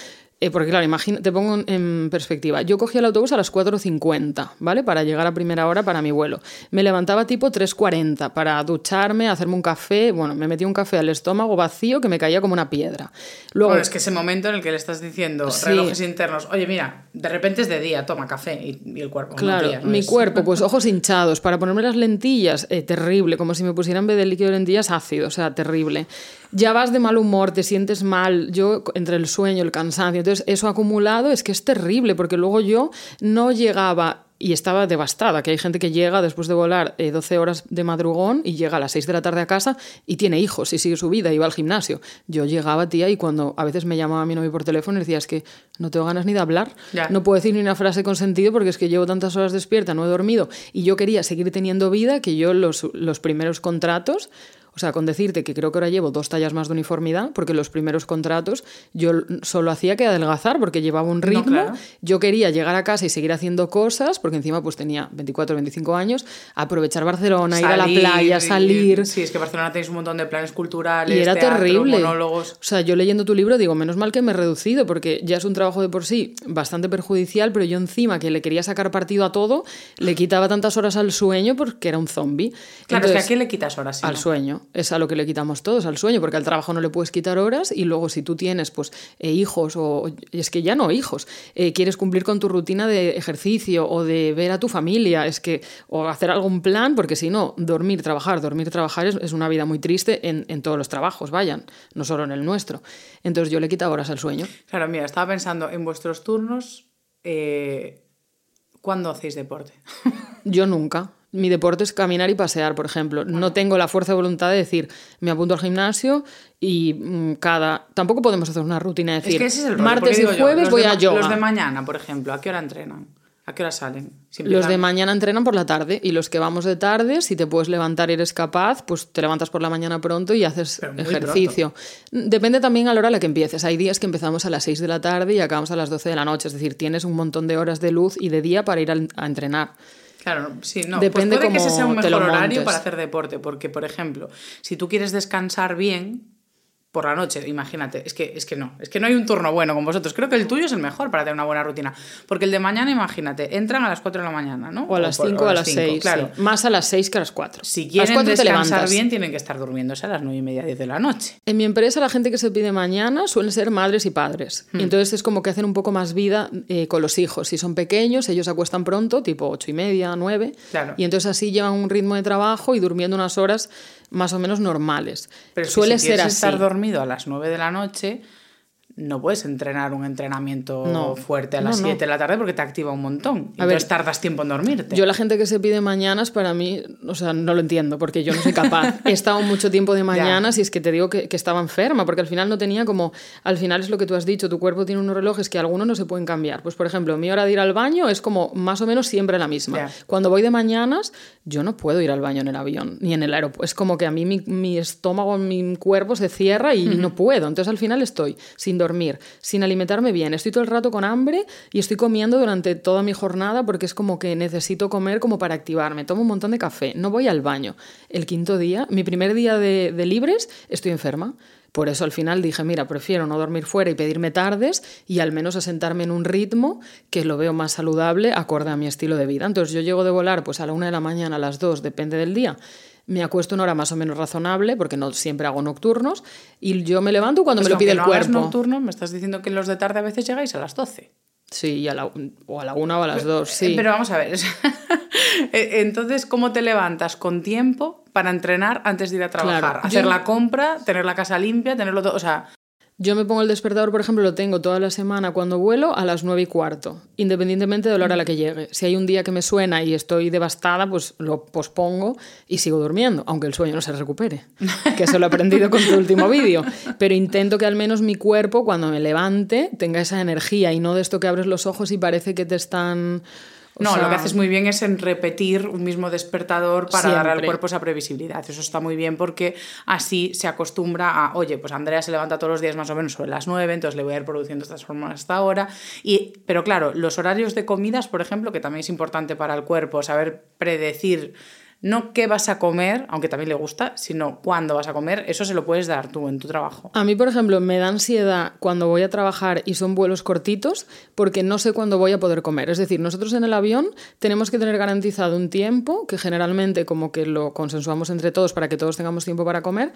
eh, porque claro, imagina, te pongo en- perspectiva. Yo cogía el autobús a las 4.50, ¿vale? Para llegar a primera hora para mi vuelo. Me levantaba tipo 3.40 para ducharme, hacerme un café. Bueno, me metí un café al estómago vacío que me caía como una piedra. Luego, Bueno, es que ese momento en el que le estás diciendo Sí. relojes internos, oye, mira, de repente es de día, toma café y, y el cuerpo. Claro, tía, no mi es- cuerpo, pues [laughs] ojos hinchados, para ponerme las lentillas, eh, terrible, como si me pusieran en vez de líquido de lentillas ácido, o sea, terrible. Ya vas de mal humor, te sientes mal, yo entre el sueño, el cansancio, entonces eso acumulado es que es terrible, porque luego yo no llegaba y estaba devastada, que hay gente que llega después de volar eh, 12 horas de madrugón y llega a las 6 de la tarde a casa y tiene hijos y sigue su vida y va al gimnasio. Yo llegaba, tía, y cuando a veces me llamaba mi novio por teléfono y decía, es que no tengo ganas ni de hablar, no puedo decir ni una frase con sentido porque es que llevo tantas horas despierta, no he dormido y yo quería seguir teniendo vida que yo los, los primeros contratos, o sea, con decirte que creo que ahora llevo dos tallas más de uniformidad, porque los primeros contratos yo solo hacía que adelgazar porque llevaba un ritmo. claro. Yo quería llegar a casa y seguir haciendo cosas, porque encima pues tenía 24 25 años, aprovechar Barcelona, ir a la playa, salir. Sí, es que Barcelona tenéis un montón de planes culturales. Y era teatro, terrible. monólogos. O sea, yo leyendo tu libro digo, menos mal que me he reducido, porque ya es un trabajo de por sí bastante perjudicial, pero yo encima que le quería sacar partido a todo, le quitaba tantas horas al sueño porque era un zombie. Claro, es que a quién le quitas horas. si al no? sueño, es a lo que le quitamos todos, al sueño, porque al trabajo no le puedes quitar horas y luego si tú tienes pues eh, hijos o es que ya no hijos, eh, quieres cumplir con tu rutina de ejercicio o de ver a tu familia, es que o hacer algún plan, porque si no, dormir, trabajar, dormir, trabajar es, es una vida muy triste en, en todos los trabajos, vayan, no solo en el nuestro. Entonces yo le quitaba horas al sueño. Claro, mira, estaba pensando en vuestros turnos, eh, ¿cuándo hacéis deporte? Yo nunca. Mi deporte es caminar y pasear, por ejemplo. No tengo la fuerza de voluntad de decir, me apunto al gimnasio y mm, cada... Tampoco podemos hacer una rutina de es decir, que ese es el rollo, martes y yo, jueves voy de a yoga. Los de mañana, por ejemplo, ¿a qué hora entrenan? ¿A qué hora salen? Los de mañana entrenan por la tarde y los que vamos de tarde, si te puedes levantar y eres capaz, pues te levantas por la mañana pronto y haces ejercicio. Depende también a la hora a la que empieces. Hay días que empezamos a las 6 de la tarde y acabamos a las 12 de la noche. Es decir, tienes un montón de horas de luz y de día para ir a entrenar. Claro, sí, no. Depende pues puede que ese sea un mejor horario para hacer deporte, porque, por ejemplo, si tú quieres descansar bien por la noche, imagínate, es que, es que no, es que no hay un turno bueno con vosotros. Creo que el tuyo es el mejor para tener una buena rutina. Porque el de mañana, imagínate, entran a las 4 de la mañana, ¿no? O a las por- 5 o a las 5, 6. Claro. Más a las 6 que a las 4. Si las quieren 4 te descansar bien, tienen que estar durmiéndose a las 9 y media, 10 de la noche. En mi empresa la gente que se pide mañana suelen ser madres y padres. Hmm. Y entonces es como que hacen un poco más vida eh, con los hijos. Si son pequeños, ellos se acuestan pronto, tipo ocho y media, nueve. Claro. Y entonces así llevan un ritmo de trabajo y durmiendo unas horas más o menos normales. Pero Suele si ser así. estar dormido a las 9 de la noche, no puedes entrenar un entrenamiento No. fuerte a las No, no. 7 de la tarde porque te activa un montón. Y A ver, entonces tardas tiempo en dormirte. Yo la gente que se pide mañanas, para mí, o sea, no lo entiendo, porque yo no soy capaz. [laughs] He estado mucho tiempo de mañanas y es que te digo que, que estaba enferma, porque al final no tenía como, al final es lo que tú has dicho, tu cuerpo tiene unos relojes que algunos no se pueden cambiar. Pues por ejemplo, mi hora de ir al baño es como más o menos siempre la misma. Cuando voy de mañanas, yo no puedo ir al baño en el avión, ni en el aeropuerto. Es como que a mí mi, mi estómago, mi cuerpo se cierra y no puedo. Entonces al final estoy sin sin alimentarme bien, estoy todo el rato con hambre y estoy comiendo durante toda mi jornada porque es como que necesito comer como para activarme. Tomo un montón de café, no voy al baño. El quinto día, mi primer día de, de libres, estoy enferma. Por eso al final dije, mira, prefiero no dormir fuera y pedirme tardes y al menos asentarme en un ritmo que lo veo más saludable acorde a mi estilo de vida. Entonces yo llego de volar pues a la una de la mañana, a las dos, depende del día. Me acuesto una hora más o menos razonable porque no siempre hago nocturnos y yo me levanto cuando Pues me lo pide el no hagas cuerpo. nocturno, me estás diciendo que los de tarde a veces llegáis a las 12. Sí, y a la, o a la una o a las dos, sí. Eh, Pero vamos a ver. [laughs] eh, Entonces, ¿cómo te levantas con tiempo para entrenar antes de ir a trabajar? Claro, Hacer yo- la compra, tener la casa limpia, tenerlo todo. O sea, Yo me pongo el despertador, por ejemplo, lo tengo toda la semana cuando vuelo a las nueve y cuarto, independientemente de la hora a la que llegue. Si hay un día que me suena y estoy devastada, pues lo pospongo y sigo durmiendo, aunque el sueño no se recupere, [laughs] que eso lo he aprendido con tu último vídeo. Pero intento que al menos mi cuerpo, cuando me levante, tenga esa energía y no de esto que abres los ojos y parece que te están... o no, lo que haces muy bien es en repetir un mismo despertador para dar al cuerpo esa previsibilidad. Eso está muy bien porque así se acostumbra a, oye, pues Andrea se levanta todos los días más o menos sobre las 9, entonces le voy a ir produciendo estas hormonas hasta ahora. Y, pero claro, los horarios de comidas, por ejemplo, que también es importante para el cuerpo, saber predecir no qué vas a comer, aunque también le gusta, sino cuándo vas a comer, eso se lo puedes dar tú en tu trabajo. A mí, por ejemplo, me da ansiedad cuando voy a trabajar y son vuelos cortitos porque no sé cuándo voy a poder comer. Es decir, nosotros en el avión tenemos que tener garantizado un tiempo, que generalmente como que lo consensuamos entre todos para que todos tengamos tiempo para comer,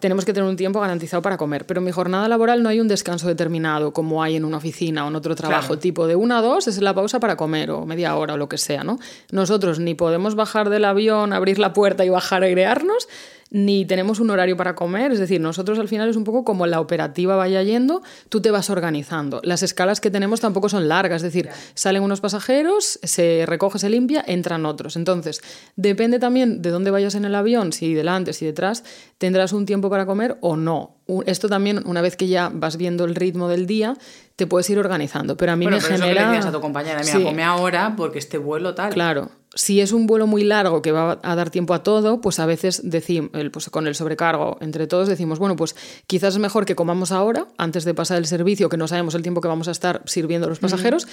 tenemos que tener un tiempo garantizado para comer. Pero en mi jornada laboral no hay un descanso determinado como hay en una oficina o en otro trabajo, Claro. tipo de una a dos es la pausa para comer o media hora o lo que sea, ¿no? Nosotros ni podemos bajar del avión, abrir la puerta y bajar a airearnos, ni tenemos un horario para comer, es decir, nosotros al final es un poco como la operativa vaya yendo, tú te vas organizando. Las escalas que tenemos tampoco son largas, es decir, salen unos pasajeros, se recoge, se limpia, entran otros. Entonces, depende también de dónde vayas en el avión, si delante, si detrás, tendrás un tiempo para comer o no. Esto también, una vez que ya vas viendo el ritmo del día, te puedes ir organizando. Pero a mí Bueno, me pero es lo que genera... le decías a tu compañera, mira, Sí. come ahora porque este vuelo tal. Claro. Si es un vuelo muy largo que va a dar tiempo a todo, pues a veces decimos, pues con el sobrecargo entre todos decimos, bueno, pues quizás es mejor que comamos ahora, antes de pasar el servicio, que no sabemos el tiempo que vamos a estar sirviendo a los pasajeros,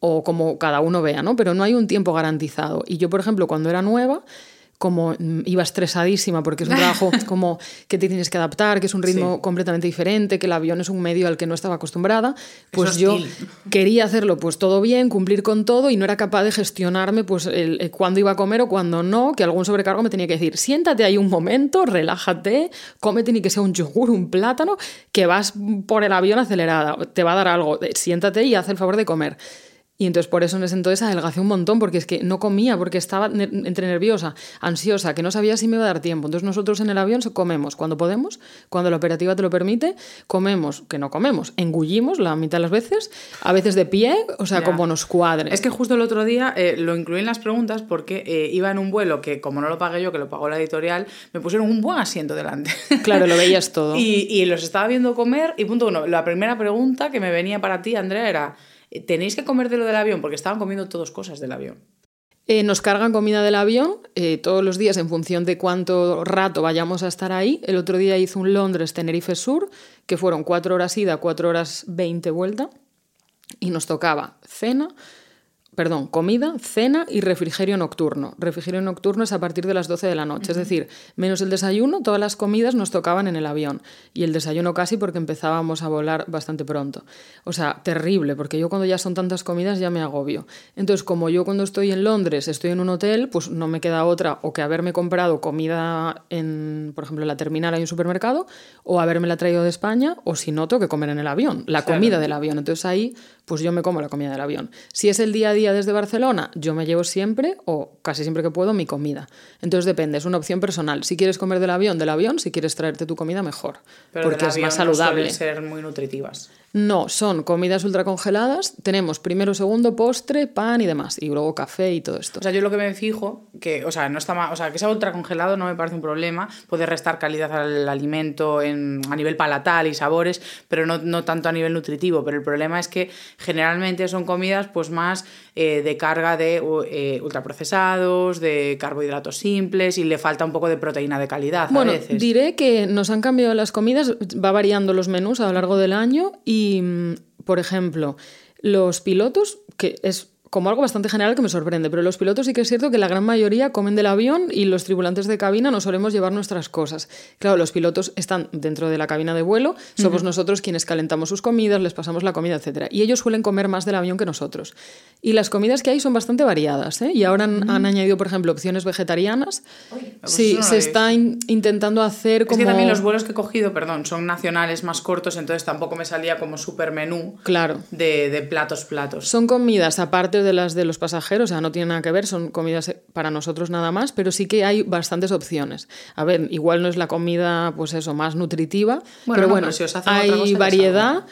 o como cada uno vea, ¿no? Pero no hay un tiempo garantizado. Y yo, por ejemplo, cuando era nueva, como mm, iba estresadísima porque es un trabajo [laughs] como que te tienes que adaptar, que es un ritmo Sí. completamente diferente, que el avión es un medio al que no estaba acostumbrada, pues Es yo quería hacerlo pues todo bien, cumplir con todo y no era capaz de gestionarme pues el, el cuándo iba a comer o cuándo no, que algún sobrecargo me tenía que decir, siéntate ahí un momento, relájate, cómete ni que sea un yogur, un plátano, que vas por el avión acelerada, te va a dar algo, eh, siéntate y haz el favor de comer. Y entonces por eso en ese entonces adelgacé un montón, porque es que no comía, porque estaba entre nerviosa, ansiosa, que no sabía si me iba a dar tiempo. Entonces nosotros en el avión comemos cuando podemos, cuando la operativa te lo permite, comemos, que no comemos, engullimos la mitad de las veces, a veces de pie, o sea, Ya. como nos cuadre. Es que justo el otro día eh, lo incluí en las preguntas porque eh, iba en un vuelo que, como no lo pagué yo, que lo pagó la editorial, me pusieron un buen asiento delante. [laughs] Claro, lo veías todo. y, y los estaba viendo comer. Y punto uno, la primera pregunta que me venía para ti, Andrea, era: ¿tenéis que comer de lo del avión? Porque estaban comiendo todos cosas del avión. Eh, nos cargan comida del avión eh, todos los días en función de cuánto rato vayamos a estar ahí. El otro día hizo un Londres-Tenerife Sur, que fueron cuatro horas ida, cuatro horas veinte vuelta, y nos tocaba cena, perdón, comida, cena y refrigerio nocturno. Refrigerio nocturno es a partir de las 12 de la noche, es decir, menos el desayuno, todas las comidas nos tocaban en el avión y el desayuno casi porque empezábamos a volar bastante pronto. O sea, terrible, porque yo cuando ya son tantas comidas ya me agobio. Entonces, como yo cuando estoy en Londres estoy en un hotel, pues no me queda otra o que haberme comprado comida en, por ejemplo, en la terminal hay un supermercado o haberme la traído de España o si no, tengo que comer en el avión, la Claro. comida del avión. Entonces ahí, pues yo me como la comida del avión. Si es el día a día desde Barcelona, yo me llevo siempre o casi siempre que puedo mi comida. Entonces depende, es una opción personal. Si quieres comer del avión, del avión, si quieres traerte tu comida, mejor. Pero porque del es más no saludable. suelen ser muy nutritivas. No, son comidas ultracongeladas. Tenemos primero, segundo, postre, pan y demás. Y luego café y todo esto. O sea, yo lo que me fijo, que, o sea, no está mal, o sea, que sea ultracongelado no me parece un problema, puede restar calidad al alimento en, a nivel palatal y sabores, pero no, no tanto a nivel nutritivo. Pero el problema es que generalmente son comidas pues más eh, de carga de eh, ultraprocesados, de carbohidratos simples y le falta un poco de proteína de calidad Bueno, a veces. diré que nos han cambiado las comidas, va variando los menús a lo largo del año y, mm, por ejemplo, los pilotos, que es como algo bastante general que me sorprende, pero los pilotos sí que es cierto que la gran mayoría comen del avión y los tripulantes de cabina no solemos llevar nuestras cosas. Claro, los pilotos están dentro de la cabina de vuelo, somos nosotros quienes calentamos sus comidas, les pasamos la comida, etc. Y ellos suelen comer más del avión que nosotros. Y las comidas que hay son bastante variadas, ¿eh? Y ahora han, han añadido, por ejemplo, opciones vegetarianas. pues sí, no se está in- intentando hacer Es como... que también los vuelos que he cogido, perdón, son nacionales más cortos, entonces tampoco me salía como súper menú Claro. de, de platos, platos. Son comidas aparte de las de los pasajeros, o sea, no tienen nada que ver, son comidas eh, para nosotros nada más, pero sí que hay bastantes opciones. A ver, igual no es la comida, pues eso, más nutritiva, Bueno, pero no, bueno, pero si os hay variedad.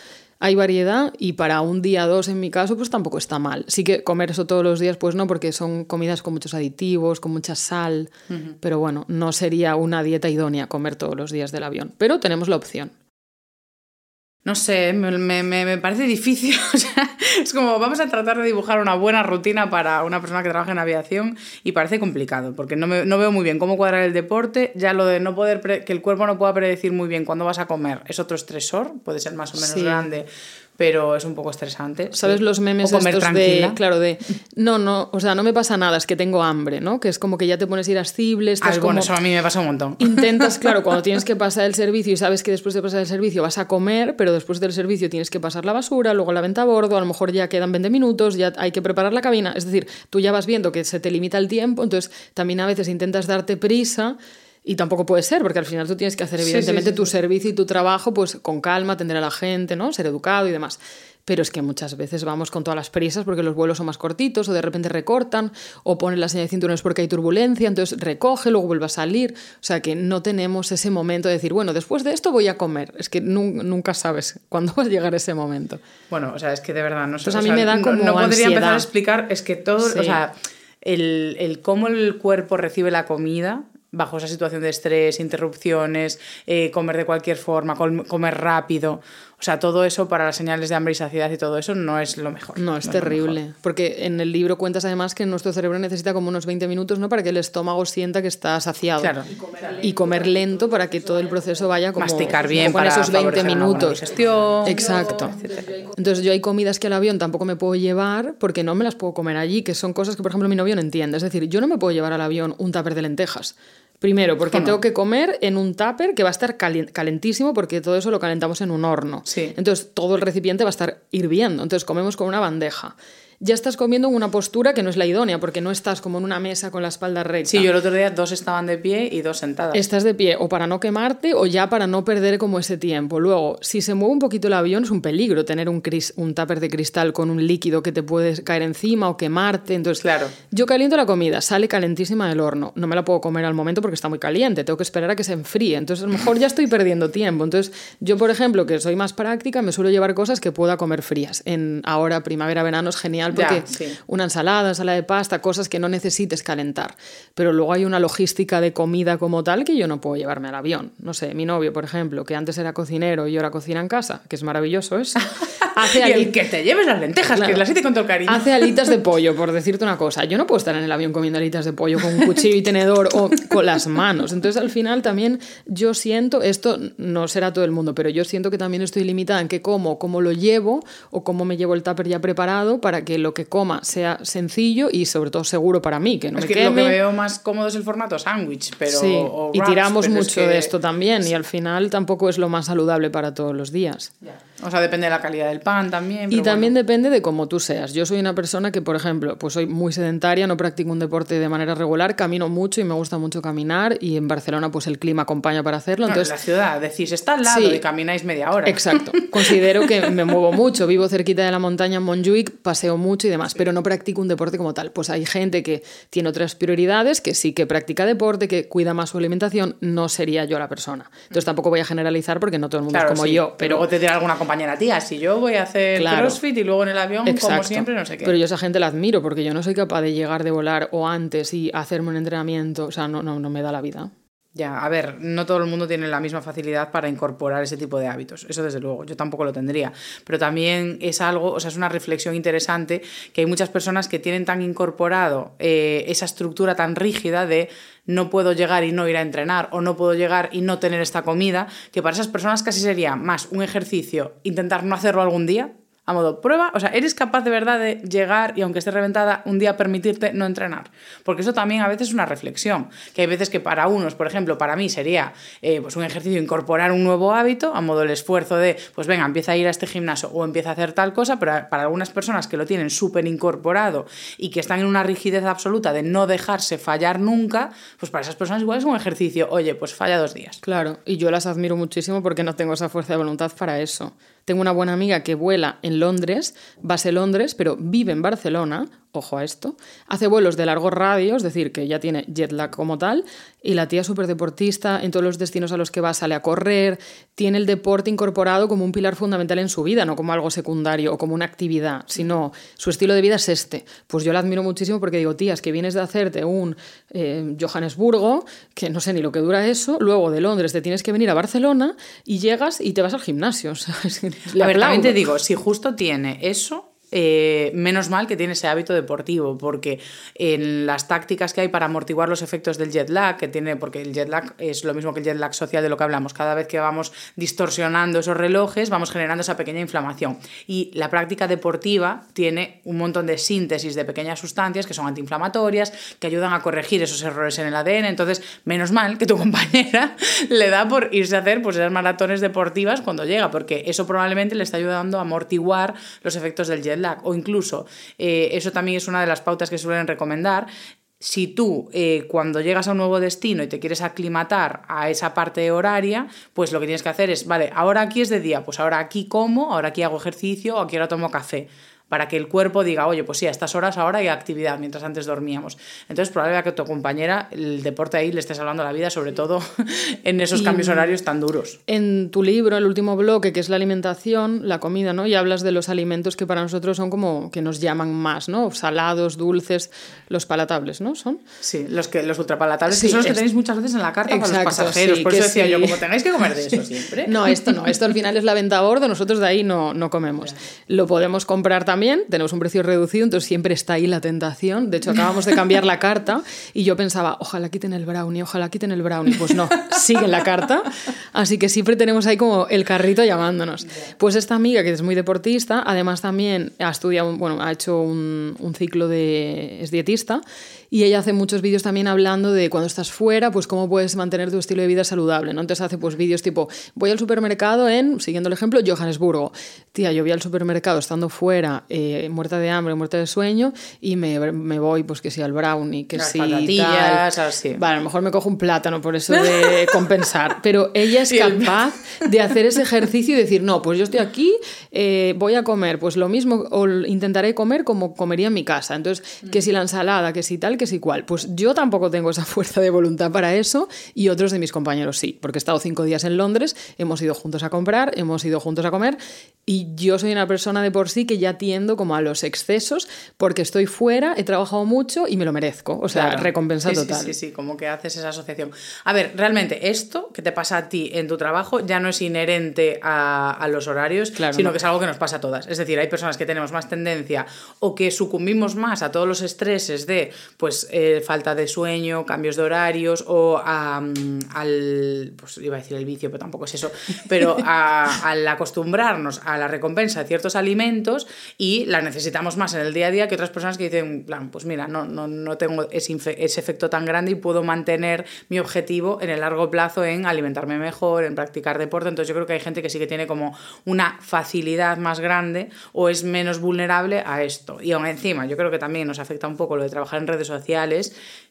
Hay variedad y para un día dos en mi caso pues tampoco está mal. Sí que comer eso todos los días pues no porque son comidas con muchos aditivos, con mucha sal, pero bueno, no sería una dieta idónea comer todos los días del avión, pero tenemos la opción. No sé, me, me- me- parece difícil. [laughs] O sea, es como vamos a tratar de dibujar una buena rutina para una persona que trabaja en aviación y parece complicado, porque no, me- no veo muy bien cómo cuadrar el deporte. Ya lo de no poder, que el cuerpo no pueda predecir muy bien cuándo vas a comer es otro estresor, puede ser más o menos Sí. grande, pero es un poco estresante. ¿Sabes sí. los memes o comer estos tranquila. de, claro, de, no, no, o sea, no me pasa nada, es que tengo hambre, ¿no? Que es como que ya te pones irascible, estás bueno, como... eso a mí me pasa un montón. Intentas, claro, cuando [laughs] tienes que pasar el servicio y sabes que después de pasar el servicio vas a comer, pero después del servicio tienes que pasar la basura, luego la venta a bordo, a lo mejor ya quedan 20 minutos, ya hay que preparar la cabina. Es decir, tú ya vas viendo que se te limita el tiempo, entonces también a veces intentas darte prisa. Y tampoco puede ser, porque al final tú tienes que hacer, sí, evidentemente, sí, tu servicio y tu trabajo, pues con calma, atender a la gente, ¿no? Ser educado y demás. Pero es que muchas veces vamos con todas las prisas porque los vuelos son más cortitos, o de repente recortan, o ponen la señal de cinturones porque hay turbulencia, entonces recoge, luego vuelve a salir. O sea que no tenemos ese momento de decir, bueno, después de esto voy a comer. Es que nun- nunca sabes [laughs] cuándo va a llegar ese momento. Bueno, o sea, es que de verdad no sé. Pues a mí me da no- como No, podría empezar a explicar, es que todo, Sí. o sea, el, el cómo el cuerpo recibe la comida bajo esa situación de estrés, interrupciones, eh, comer de cualquier forma, comer rápido. O sea, todo eso para las señales de hambre y saciedad y todo eso no es lo mejor. No, es terrible. Porque en el libro cuentas además que nuestro cerebro necesita como unos 20 minutos ¿no? para que el estómago sienta que está saciado. Claro. Y comer lento para que todo el proceso vaya como Masticar bien para esos 20 favorecer una buena minutos. digestión. Exacto. Entonces yo hay comidas que al avión tampoco me puedo llevar porque no me las puedo comer allí, que son cosas que por ejemplo mi novio no entiende. Es decir, yo no me puedo llevar al avión un tupper de lentejas. Primero, porque tengo que comer en un tupper que va a estar calentísimo porque todo eso lo calentamos en un horno. Sí. Entonces todo el recipiente va a estar hirviendo. Entonces comemos con una bandeja. Ya estás comiendo en una postura que no es la idónea porque no estás como en una mesa con la espalda recta. Sí, yo el otro día dos estaban de pie y dos sentadas. Estás de pie o para no quemarte o ya para no perder como ese tiempo. Luego, si se mueve un poquito el avión, es un peligro tener un, cris- un tupper de cristal con un líquido que te puede caer encima o quemarte. Entonces, Claro. yo caliento la comida, sale calentísima del horno. No me la puedo comer al momento porque está muy caliente, tengo que esperar a que se enfríe. Entonces, a lo mejor ya estoy perdiendo tiempo. Entonces, yo, por ejemplo, que soy más práctica, me suelo llevar cosas que pueda comer frías. En ahora, primavera, verano es genial Ya, porque sí. una ensalada, ensalada de pasta, cosas que no necesites calentar. Pero luego hay una logística de comida como tal que yo no puedo llevarme al avión. No sé, mi novio, por ejemplo, que antes era cocinero y ahora cocina en casa, que es maravilloso eso. [laughs] Hace y el que te lleves las lentejas, Claro. que las hice con todo el cariño. Hace alitas de [laughs] pollo, por decirte una cosa. Yo no puedo estar en el avión comiendo alitas de pollo con un cuchillo y tenedor o con las manos. Entonces, al final también yo siento, esto no será todo el mundo, pero yo siento que también estoy limitada en qué como, cómo lo llevo o cómo me llevo el tupper ya preparado para que lo que coma sea sencillo y sobre todo seguro para mí, que no es me que queme. lo que veo más cómodo es el formato sándwich, pero Sí, o y tiramos pero es mucho que- de esto también y al final tampoco es lo más saludable para todos los días. O sea, depende de la calidad del pan también. Y también bueno. depende de cómo tú seas. Yo soy una persona que, por ejemplo, pues soy muy sedentaria, no practico un deporte de manera regular, camino mucho y me gusta mucho caminar y en Barcelona pues el clima acompaña para hacerlo. Bueno, en Entonces, la ciudad, decís, está al lado Sí. y camináis media hora. Exacto. Considero que me muevo mucho, vivo cerquita de la montaña en Montjuic, paseo mucho y demás, pero no practico un deporte como tal. Pues hay gente que tiene otras prioridades, que sí que practica deporte, que cuida más su alimentación, no sería yo la persona. Entonces tampoco voy a generalizar porque no todo el mundo Claro, es como sí. yo, pero Luego te dirá alguna compañera, tía, si yo voy a hacer Claro. crossfit y luego en el avión, como Exacto. siempre, no sé qué. Pero yo esa gente la admiro porque yo no soy capaz de llegar de volar o antes y hacerme un entrenamiento, o sea, no, no, no me da la vida. Ya, a ver, no todo el mundo tiene la misma facilidad para incorporar ese tipo de hábitos. Eso desde luego, yo tampoco lo tendría. Pero también es algo, o sea, es una reflexión interesante que hay muchas personas que tienen tan incorporado eh, esa estructura tan rígida de no puedo llegar y no ir a entrenar o no puedo llegar y no tener esta comida, que para esas personas casi sería más un ejercicio intentar no hacerlo algún día a modo prueba, o sea, eres capaz de verdad de llegar y aunque esté reventada, un día permitirte no entrenar. Porque eso también a veces es una reflexión, que hay veces que para unos, por ejemplo, para mí sería eh, pues un ejercicio incorporar un nuevo hábito, a modo el esfuerzo de, pues venga, empieza a ir a este gimnasio o empieza a hacer tal cosa, pero para algunas personas que lo tienen súper incorporado y que están en una rigidez absoluta de no dejarse fallar nunca, pues para esas personas igual es un ejercicio, oye, pues falla dos días. Claro, y yo las admiro muchísimo porque no tengo esa fuerza de voluntad para eso. Tengo una buena amiga que vuela en Londres, base Londres, pero vive en Barcelona, ojo a esto, hace vuelos de largo radio, es decir, que ya tiene jet lag como tal, y la tía es súper deportista, en todos los destinos a los que va sale a correr, tiene el deporte incorporado como un pilar fundamental en su vida, no como algo secundario o como una actividad, sino su estilo de vida es este. Pues yo la admiro muchísimo porque digo, tías, que vienes de hacerte un eh, Johannesburgo, que no sé ni lo que dura eso, luego de Londres te tienes que venir a Barcelona y llegas y te vas al gimnasio. [laughs] o sea, es que le a ver, también aplaudo. te digo, si justo tiene eso, eh, menos mal que tiene ese hábito deportivo, porque en las tácticas que hay para amortiguar los efectos del jet lag, que tiene, porque el jet lag es lo mismo que el jet lag social de lo que hablamos, cada vez que vamos distorsionando esos relojes, vamos generando esa pequeña inflamación. Y la práctica deportiva tiene un montón de síntesis de pequeñas sustancias que son antiinflamatorias, que ayudan a corregir esos errores en el ADN. Entonces, menos mal que tu [laughs] compañera le da por irse a hacer pues, esas maratones deportivas cuando llega, porque eso probablemente le está ayudando a amortiguar los efectos del jet lag. O incluso, eh, eso también es una de las pautas que suelen recomendar. Si tú eh, cuando llegas a un nuevo destino y te quieres aclimatar a esa parte horaria, pues lo que tienes que hacer es, vale, ahora aquí es de día, pues ahora aquí como, ahora aquí hago ejercicio, aquí ahora tomo café para que el cuerpo diga, oye, pues sí, a estas horas ahora hay actividad, mientras antes dormíamos. Entonces, probablemente que tu compañera, el deporte ahí le esté salvando la vida, sobre todo [laughs] en esos Y- cambios horarios tan duros. En tu libro, el último bloque, que es la alimentación, la comida, ¿no? Y hablas de los alimentos que para nosotros son como que nos llaman más, ¿no? Salados, dulces, los palatables, ¿no? Son. Sí, los, que, los ultrapalatables, Sí, que son los que tenéis muchas veces en la carta para Exacto, los pasajeros. sí, Por eso decía sí. yo, como tengáis que comer de eso siempre. No, esto no, esto al final es la venta a bordo, nosotros de ahí no, no comemos. Lo podemos comprar también, tenemos un precio reducido, entonces siempre está ahí la tentación. De hecho, acabamos de cambiar la carta y yo pensaba, ojalá quiten el brownie, ojalá quiten el brownie. Pues no, sigue la carta. Así que siempre tenemos ahí como el carrito llamándonos. Pues esta amiga, que es muy deportista, además también ha estudiado, bueno, ha hecho un, un ciclo de... es dietista y ella hace muchos vídeos también hablando de cuando estás fuera, pues cómo puedes mantener tu estilo de vida saludable, ¿no? Entonces hace pues vídeos tipo, voy al supermercado en, siguiendo el ejemplo, Johannesburgo. Tía, yo voy al supermercado estando fuera, eh, muerta de hambre, muerta de sueño, y me, me voy, pues que sí, al brownie, que Las sí, tal. así. Vale, a lo mejor me cojo un plátano por eso de [laughs] compensar, pero ella es capaz de hacer ese ejercicio y decir, no, pues yo estoy aquí, eh, voy a comer, pues lo mismo, o intentaré comer como comería en mi casa. Entonces, que si la ensalada, que si tal, que si cual. Pues yo tampoco tengo esa [laughs] fuerza de voluntad para eso y otros de mis compañeros sí, porque he estado cinco días en Londres, hemos ido juntos a comprar, hemos ido juntos a comer y yo soy una persona de por sí que ya tiendo como a los excesos porque estoy fuera, he trabajado mucho y me lo merezco. O sea, Claro. recompensa Sí, sí, total. Sí, sí, como que haces esa asociación. A ver, realmente esto que te pasa a ti en tu trabajo ya no es inherente a, a los horarios, Claro, sino no. que es algo que nos pasa a todas. Es decir, hay personas que tenemos más tendencia o que sucumbimos más a todos los estreses de pues eh, falta de sueño, cambios de horarios o al, pues iba a decir el vicio, pero tampoco es eso, pero al acostumbrarnos a la recompensa de ciertos alimentos y la necesitamos más en el día a día que otras personas que dicen, plan, pues mira, no, no, no tengo ese, ese efecto tan grande y puedo mantener mi objetivo en el largo plazo en alimentarme mejor, en practicar deporte. Entonces yo creo que hay gente que sí que tiene como una facilidad más grande o es menos vulnerable a esto. Y aún encima, yo creo que también nos afecta un poco lo de trabajar en redes sociales.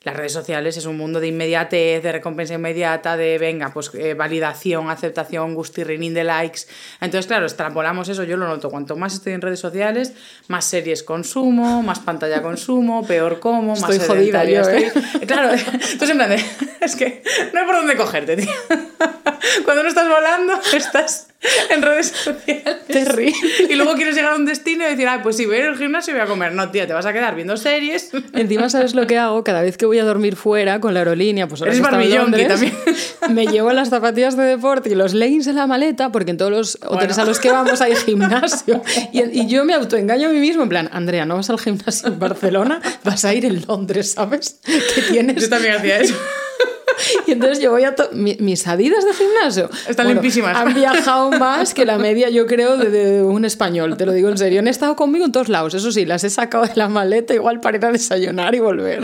Las redes sociales es un mundo de inmediatez, de recompensa inmediata, de venga, pues eh, validación, aceptación, gustirrinín de likes. Entonces, claro, extrapolamos eso, yo lo noto. Cuanto más estoy en redes sociales, más series consumo, más pantalla consumo, peor como, más estoy jodida yo, ¿eh? [laughs] Claro, entonces en plan de, es que no hay por dónde cogerte, tío. [laughs] Cuando no estás volando, [laughs] estás [laughs] en redes sociales. Terrible. Y luego quieres llegar a un destino y decir, ah, pues si voy a ir al gimnasio voy a comer. No, tía, te vas a quedar viendo series. [laughs] Encima, ¿sabes lo que hago? Cada vez que voy a dormir fuera con la aerolínea, pues ahora Eres barbillonqui también. [laughs] Me llevo las zapatillas de deporte y los leggings en la maleta, porque en todos los hoteles a los que vamos hay gimnasio. Y, y, yo me autoengaño a mí mismo, en plan, Andrea, no vas al gimnasio en Barcelona, vas a ir en Londres, ¿sabes? Que tienes... Yo también hacía eso. [laughs] Y entonces yo voy a... mis adidas de gimnasio... Están limpísimas. Han viajado más que la media, yo creo, de, un español, te lo digo en serio. Han estado conmigo en todos lados, eso sí, las he sacado de la maleta igual para ir a desayunar y volver.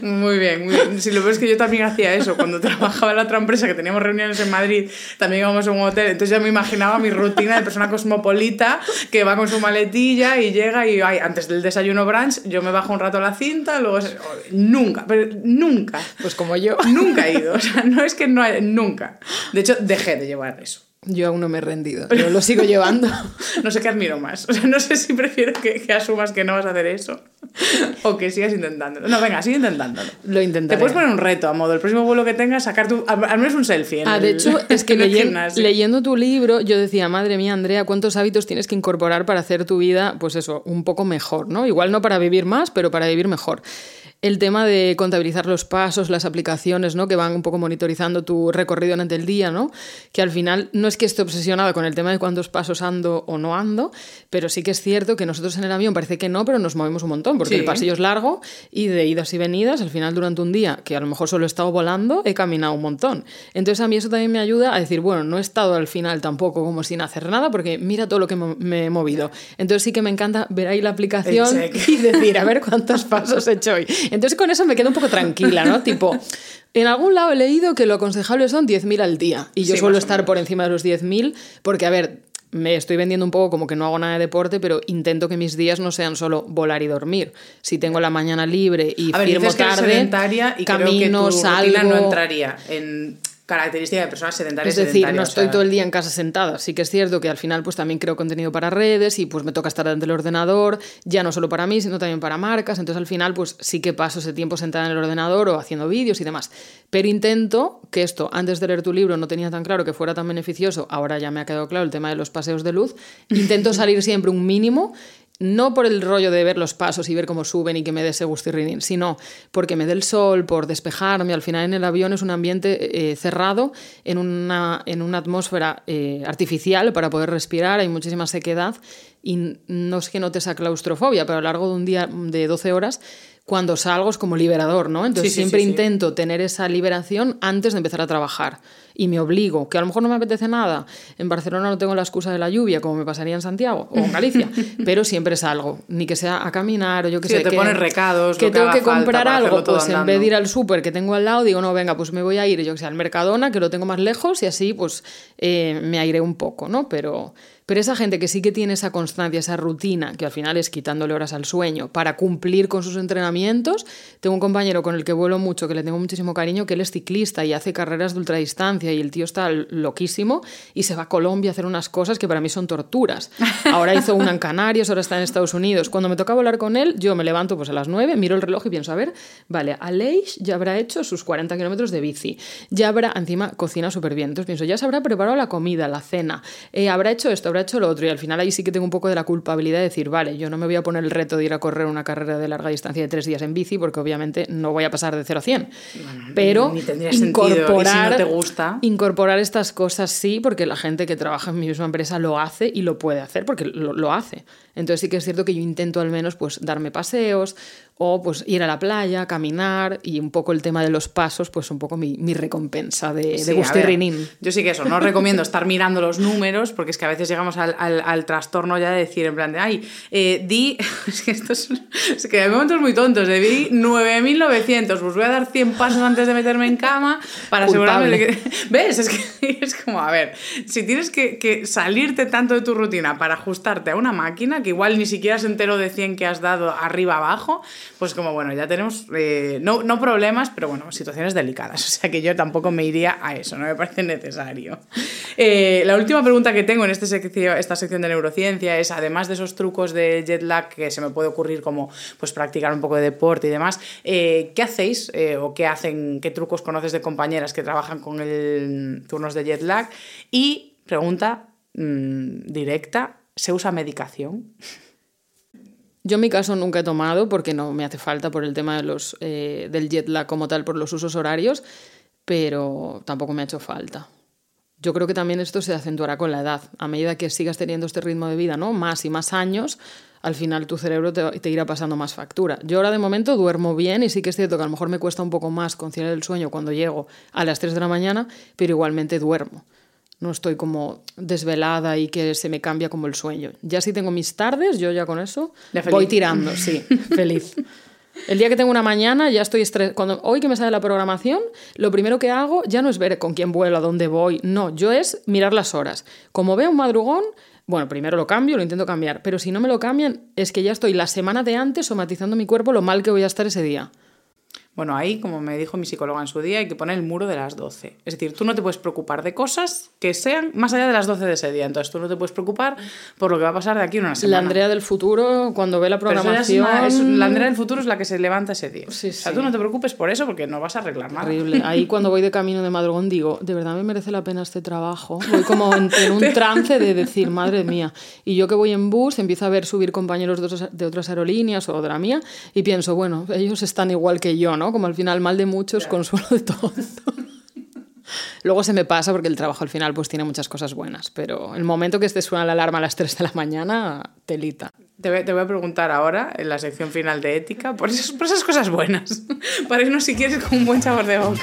Muy bien, muy bien. Si lo ves que yo también hacía eso, cuando [laughs] trabajaba en la otra empresa, que teníamos reuniones en Madrid, también íbamos a un hotel, entonces ya me imaginaba mi rutina de persona cosmopolita que va con su maletilla y llega y ay, antes del desayuno brunch yo me bajo un rato la cinta, luego... Nunca, pero nunca. Pues como yo. Nunca he ido. [laughs] O sea, no es que no nunca. De hecho, dejé de llevar eso. Yo aún no me he rendido, [laughs] pero lo sigo llevando. no sé qué admiro más. O sea, no sé si prefiero que, que, asumas que no vas a hacer eso o que sigas intentándolo. No, venga, sigue intentándolo. Lo intentaré. Te puedes poner un reto a modo el próximo vuelo que tengas, sacar tu, al menos un selfie. En ah, de hecho, [laughs] es que leyendo tu libro, yo decía, madre mía, Andrea, ¿cuántos hábitos tienes que incorporar para hacer tu vida, pues eso, un poco mejor, ¿no? Igual no para vivir más, pero para vivir mejor el tema de contabilizar los pasos, las aplicaciones, ¿no? Que van un poco monitorizando tu recorrido durante el día, ¿no? Que al final no es que esté obsesionada con el tema de cuántos pasos ando o no ando, pero sí que es cierto que nosotros en el avión parece que no, pero nos movemos un montón, porque el pasillo es largo y de idas y venidas, al final durante un día, que a lo mejor solo he estado volando, he caminado un montón. Entonces a mí eso también me ayuda a decir, bueno, no he estado al final tampoco como sin hacer nada, porque mira todo lo que me he movido. Entonces sí que me encanta ver ahí la aplicación y decir, a ver cuántos pasos he hecho hoy. Entonces con eso me quedo un poco tranquila, ¿no? [laughs] tipo, en algún lado he leído que lo aconsejable son 10.000 al día y yo suelo estar por encima de los 10.000 porque, a ver, me estoy vendiendo un poco como que no hago nada de deporte, pero intento que mis días no sean solo volar y dormir. Si tengo la mañana libre y a ver, firmo tarde, y camino, salgo, no entraría en característica de personas sedentarias. Es decir, no estoy todo el día en casa sentada. Sí que es cierto que al final pues también creo contenido para redes y pues me toca estar delante del ordenador, ya no solo para mí, sino también para marcas. Entonces al final pues sí que paso ese tiempo sentada en el ordenador o haciendo vídeos y demás. Pero intento que esto, antes de leer tu libro no tenía tan claro que fuera tan beneficioso, ahora ya me ha quedado claro el tema de los paseos de luz. Intento [laughs] salir siempre un mínimo no por el rollo de ver los pasos y ver cómo suben y que me dé ese gustirrinín, sino porque me dé el sol, por despejarme. Al final en el avión es un ambiente eh, cerrado, en una, en una atmósfera eh, artificial para poder respirar, hay muchísima sequedad y no es que note esa claustrofobia, pero a lo largo de un día de 12 horas cuando salgo es como liberador, ¿no? Entonces siempre intento tener esa liberación antes de empezar a trabajar y me obligo, que a lo mejor no me apetece nada. En Barcelona no tengo la excusa de la lluvia, como me pasaría en Santiago o en [laughs] Galicia, pero siempre salgo, ni que sea a caminar o yo que sé. te que, pones recados, que tengo que comprar algo, pues en vez de ir al súper que tengo al lado, digo, no, venga, pues me voy a ir, yo que sé, al Mercadona, que lo tengo más lejos y así pues eh, me airé un poco, ¿no? Pero pero esa gente que sí que tiene esa constancia, esa rutina, que al final es quitándole horas al sueño para cumplir con sus entrenamientos, tengo un compañero con el que vuelo mucho, que le tengo muchísimo cariño, que él es ciclista y hace carreras de ultradistancia y el tío está loquísimo y se va a Colombia a hacer unas cosas que para mí son torturas. Ahora hizo una en Canarias, ahora está en Estados Unidos. Cuando me toca volar con él, yo me levanto pues a las 9, miro el reloj y pienso, a ver, vale, Aleix ya habrá hecho sus 40 kilómetros de bici, ya habrá, encima cocina súper bien, entonces pienso, ya se habrá preparado la comida, la cena, eh, habrá hecho esto, habrá hecho lo otro. Y al final ahí sí que tengo un poco de la culpabilidad de decir, vale, yo no me voy a poner el reto de ir a correr una carrera de larga distancia de tres días en bici, porque obviamente no voy a pasar de 0 a 100. Pero incorporar, te gusta. incorporar estas cosas sí, porque la gente que trabaja en mi misma empresa lo hace y lo puede hacer, porque lo, lo hace. Entonces sí que es cierto que yo intento al menos pues darme paseos o pues ir a la playa, caminar y un poco el tema de los pasos, pues un poco mi, recompensa de, sí, de Yo sí que eso, no recomiendo estar mirando los números porque es que a veces llega llegamos al, al- al trastorno ya de decir, en plan de, ay, eh, di, [laughs] es que esto es, es que hay momentos muy tontos, de di 9.900, pues voy a dar 100 pasos antes de meterme en cama para asegurarme de que... [laughs] ¿Ves? Es que [laughs] es como, a ver, si tienes que, que salirte tanto de tu rutina para ajustarte a una máquina, que igual ni siquiera se enteró de 100 que has dado arriba abajo, pues como, bueno, ya tenemos, eh, no, no problemas, pero bueno, situaciones delicadas. [laughs] O sea que yo tampoco me iría a eso, no me parece necesario. Eh, la última pregunta que tengo en este seccio- esta sección de neurociencia es, además de esos trucos de jet lag que se me puede ocurrir como pues practicar un poco de deporte y demás, eh, ¿qué hacéis eh, o qué hacen, qué trucos conoces de compañeras que trabajan con el turnos de jet lag? Y pregunta mm, directa, ¿se usa medicación? [laughs] Yo en mi caso nunca he tomado porque no me hace falta por el tema de los, eh, del jet lag como tal, por los usos horarios, pero tampoco me ha hecho falta. Yo creo que también esto se acentuará con la edad. A medida que sigas teniendo este ritmo de vida, ¿no? Más y más años, al final tu cerebro te, te irá pasando más factura. Yo ahora de momento duermo bien y sí que es cierto que a lo mejor me cuesta un poco más conciliar el sueño cuando llego a las 3 de la mañana, pero igualmente duermo. No estoy como desvelada y que se me cambia como el sueño. Ya si tengo mis tardes, yo ya con eso voy tirando, sí, [laughs] feliz. El día que tengo una mañana ya estoy estres... Cuando hoy que me sale la programación, lo primero que hago ya no es ver con quién vuelo, a dónde voy, no, yo es mirar las horas. Como veo un madrugón, bueno, primero lo cambio, lo intento cambiar, pero si no me lo cambian es que ya estoy la semana de antes somatizando mi cuerpo lo mal que voy a estar ese día. Bueno, ahí, como me dijo mi psicóloga en su día, hay que poner el muro de las 12. Es decir, tú no te puedes preocupar de cosas que sean más allá de las 12 de ese día. Entonces, tú no te puedes preocupar por lo que va a pasar de aquí a una semana. La Andrea del futuro, cuando ve la programación... una- es- la Andrea del futuro es la que se levanta ese día. Sí, O sea, tú no te preocupes por eso porque no vas a arreglar nada. Horrible. Ahí cuando voy de camino de madrugón digo, de verdad me merece la pena este trabajo. Voy como en, en un [laughs] trance de decir, madre mía. Y yo que voy en bus, empiezo a ver subir compañeros de otras aerolíneas o de la mía y pienso, bueno, ellos están igual que yo, ¿no? Como al final mal de muchos, consuelo de todos. [laughs] Luego se me pasa porque el trabajo al final pues tiene muchas cosas buenas, pero el momento que te suena la alarma a las 3 de la mañana, telita. Te voy, te voy a preguntar ahora, en la sección final de ética, por esas, por esas cosas buenas. [laughs] Para irnos, si quieres, con un buen sabor de boca.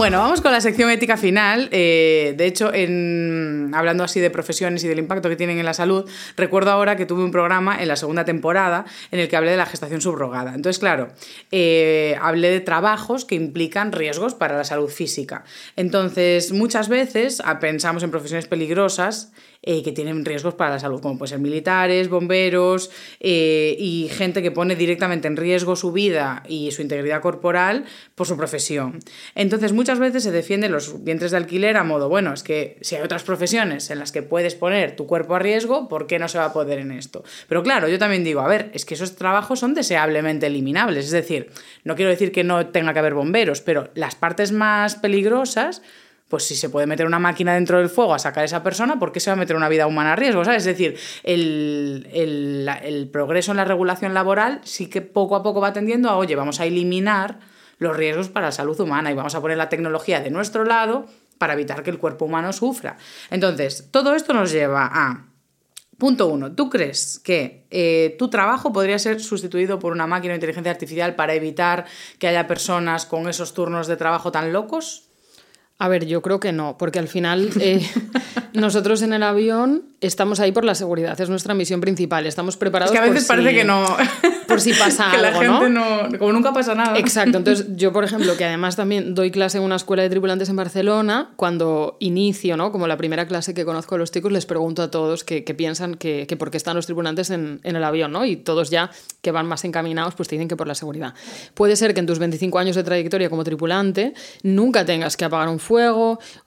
Bueno, vamos con la sección ética final. Eh, de hecho, hablando así de profesiones y del impacto que tienen en la salud, recuerdo ahora que tuve un programa en la segunda temporada en el que hablé de la gestación subrogada. Entonces, claro, eh, hablé de trabajos que implican riesgos para la salud física. Entonces, muchas veces ah, pensamos en profesiones peligrosas eh, que tienen riesgos para la salud, como pueden ser militares, bomberos y gente que pone directamente en riesgo su vida y su integridad corporal por su profesión. Entonces, muchas veces se defienden los vientres de alquiler a modo, bueno, es que si hay otras profesiones en las que puedes poner tu cuerpo a riesgo, ¿por qué no se va a poder en esto? Pero claro, yo también digo, a ver, es que esos trabajos son deseablemente eliminables, es decir, no quiero decir que no tenga que haber bomberos, pero las partes más peligrosas pues si se puede meter una máquina dentro del fuego a sacar a esa persona, ¿por qué se va a meter una vida humana a riesgo? Es decir, el, el- el progreso en la regulación laboral sí que poco a poco va tendiendo a, oye, vamos a eliminar los riesgos para la salud humana y vamos a poner la tecnología de nuestro lado para evitar que el cuerpo humano sufra. Entonces, todo esto nos lleva a Punto uno, ¿tú crees que eh, tu trabajo podría ser sustituido por una máquina de inteligencia artificial para evitar que haya personas con esos turnos de trabajo tan locos? A ver, yo creo que no, porque al final eh, [laughs] nosotros en el avión estamos ahí por la seguridad, es nuestra misión principal, estamos preparados Es que a veces por parece si- que no. por si pasa [laughs] que la algo, gente ¿no? no. Como nunca pasa nada. Exacto, [laughs] entonces yo, por ejemplo, que además también doy clase en una escuela de tripulantes en Barcelona, cuando inicio, ¿no? Como la primera clase que conozco a los chicos, les pregunto a todos que, piensan que, que por qué están los tripulantes en, en el avión, ¿no? Y todos ya que van más encaminados, pues te dicen que por la seguridad. Puede ser que en tus 25 años de trayectoria como tripulante nunca tengas que apagar un fuego,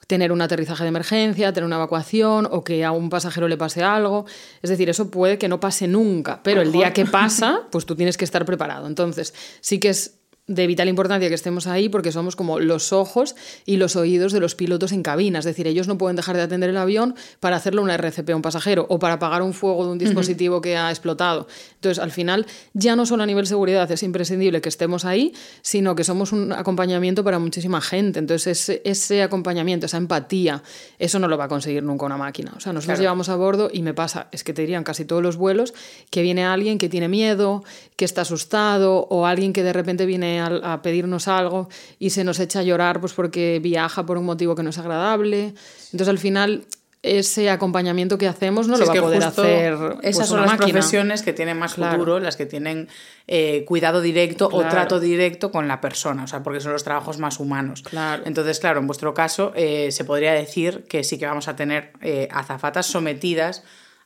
tener un aterrizaje de emergencia, tener una evacuación o que a un pasajero le pase algo. Es decir, eso puede que no pase nunca, pero el día que pasa, pues tú tienes que estar preparado. Entonces, sí que es de vital importancia que estemos ahí porque somos como los ojos y los oídos de los pilotos en cabina. Es decir, ellos no pueden dejar de atender el avión para hacerle una RCP a un pasajero o para apagar un fuego de un dispositivo que ha explotado. Entonces, al final, ya no solo a nivel seguridad es imprescindible que estemos ahí, sino que somos un acompañamiento para muchísima gente. Entonces, ese, ese acompañamiento, esa empatía, eso no lo va a conseguir nunca una máquina. O sea, nosotros Claro. llevamos a bordo y me pasa, es que te dirían casi todos los vuelos, que viene alguien que tiene miedo, que está asustado o alguien que de repente viene viene a, a, pedirnos algo y se nos echa a llorar pues porque viaja por un motivo que no es agradable. Entonces al final ese acompañamiento que hacemos no lo va a poder hacer. Esas pues, son una las máquina. profesiones que tienen más Claro. futuro, las que tienen eh, cuidado directo o trato directo con la persona, o sea, porque son los trabajos más humanos. Claro. Entonces, claro, en vuestro caso eh, se podría decir que sí que vamos a tener eh, azafatas sometidas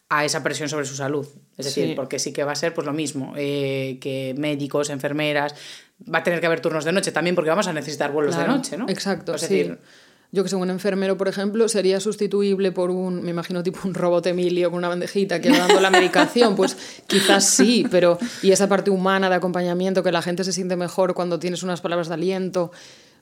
a esa presión sobre su salud. Es decir, Sí. porque sí que va a ser pues lo mismo, eh, que médicos, enfermeras, va a tener que haber turnos de noche también porque vamos a necesitar vuelos Claro, de noche, ¿no? Exacto, Es sí. decir, Yo que soy un enfermero, por ejemplo, sería sustituible por un, me imagino, tipo un robot Emilio con una bandejita que va dando la medicación. Pues [laughs] quizás sí, pero. Y esa parte humana de acompañamiento, que la gente se siente mejor cuando tienes unas palabras de aliento,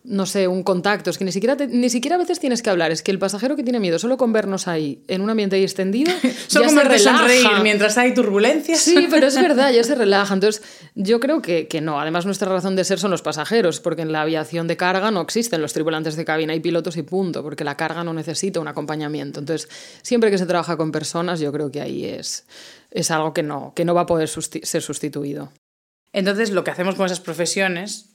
no sé, un contacto. Es que ni siquiera, te- ni siquiera a veces tienes que hablar. Es que el pasajero que tiene miedo solo con vernos ahí, en un ambiente ahí extendido. [laughs] solo ya con se verte sonreír relaja. mientras hay turbulencias. Sí, pero es verdad, ya se [laughs] relaja. Entonces, yo creo que, que no. Además, nuestra razón de ser son los pasajeros, porque en la aviación de carga no existen los tripulantes de cabina, hay pilotos y punto, porque la carga no necesita un acompañamiento. Entonces, siempre que se trabaja con personas, yo creo que ahí es, es algo que no, que no va a poder susti- ser sustituido. Entonces, lo que hacemos con esas profesiones,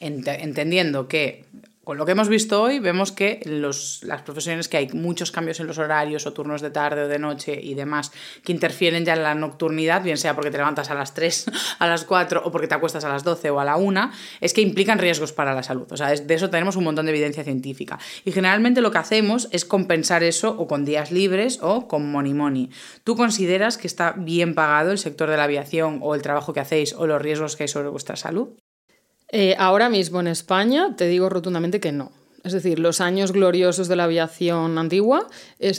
ent- entendiendo que con lo que hemos visto hoy, vemos que los, las profesiones que hay muchos cambios en los horarios o turnos de tarde o de noche y demás que interfieren ya en la nocturnidad, bien sea porque te levantas a las 3, [laughs] a las 4 o porque te acuestas a las 12 o a la 1, es que implican riesgos para la salud. O sea, de eso tenemos un montón de evidencia científica. Y generalmente lo que hacemos es compensar eso o con días libres o con money money. ¿Tú consideras que está bien pagado el sector de la aviación o el trabajo que hacéis o los riesgos que hay sobre vuestra salud? Eh, ahora mismo en España te digo rotundamente que no. Es decir, los años gloriosos de la aviación antigua,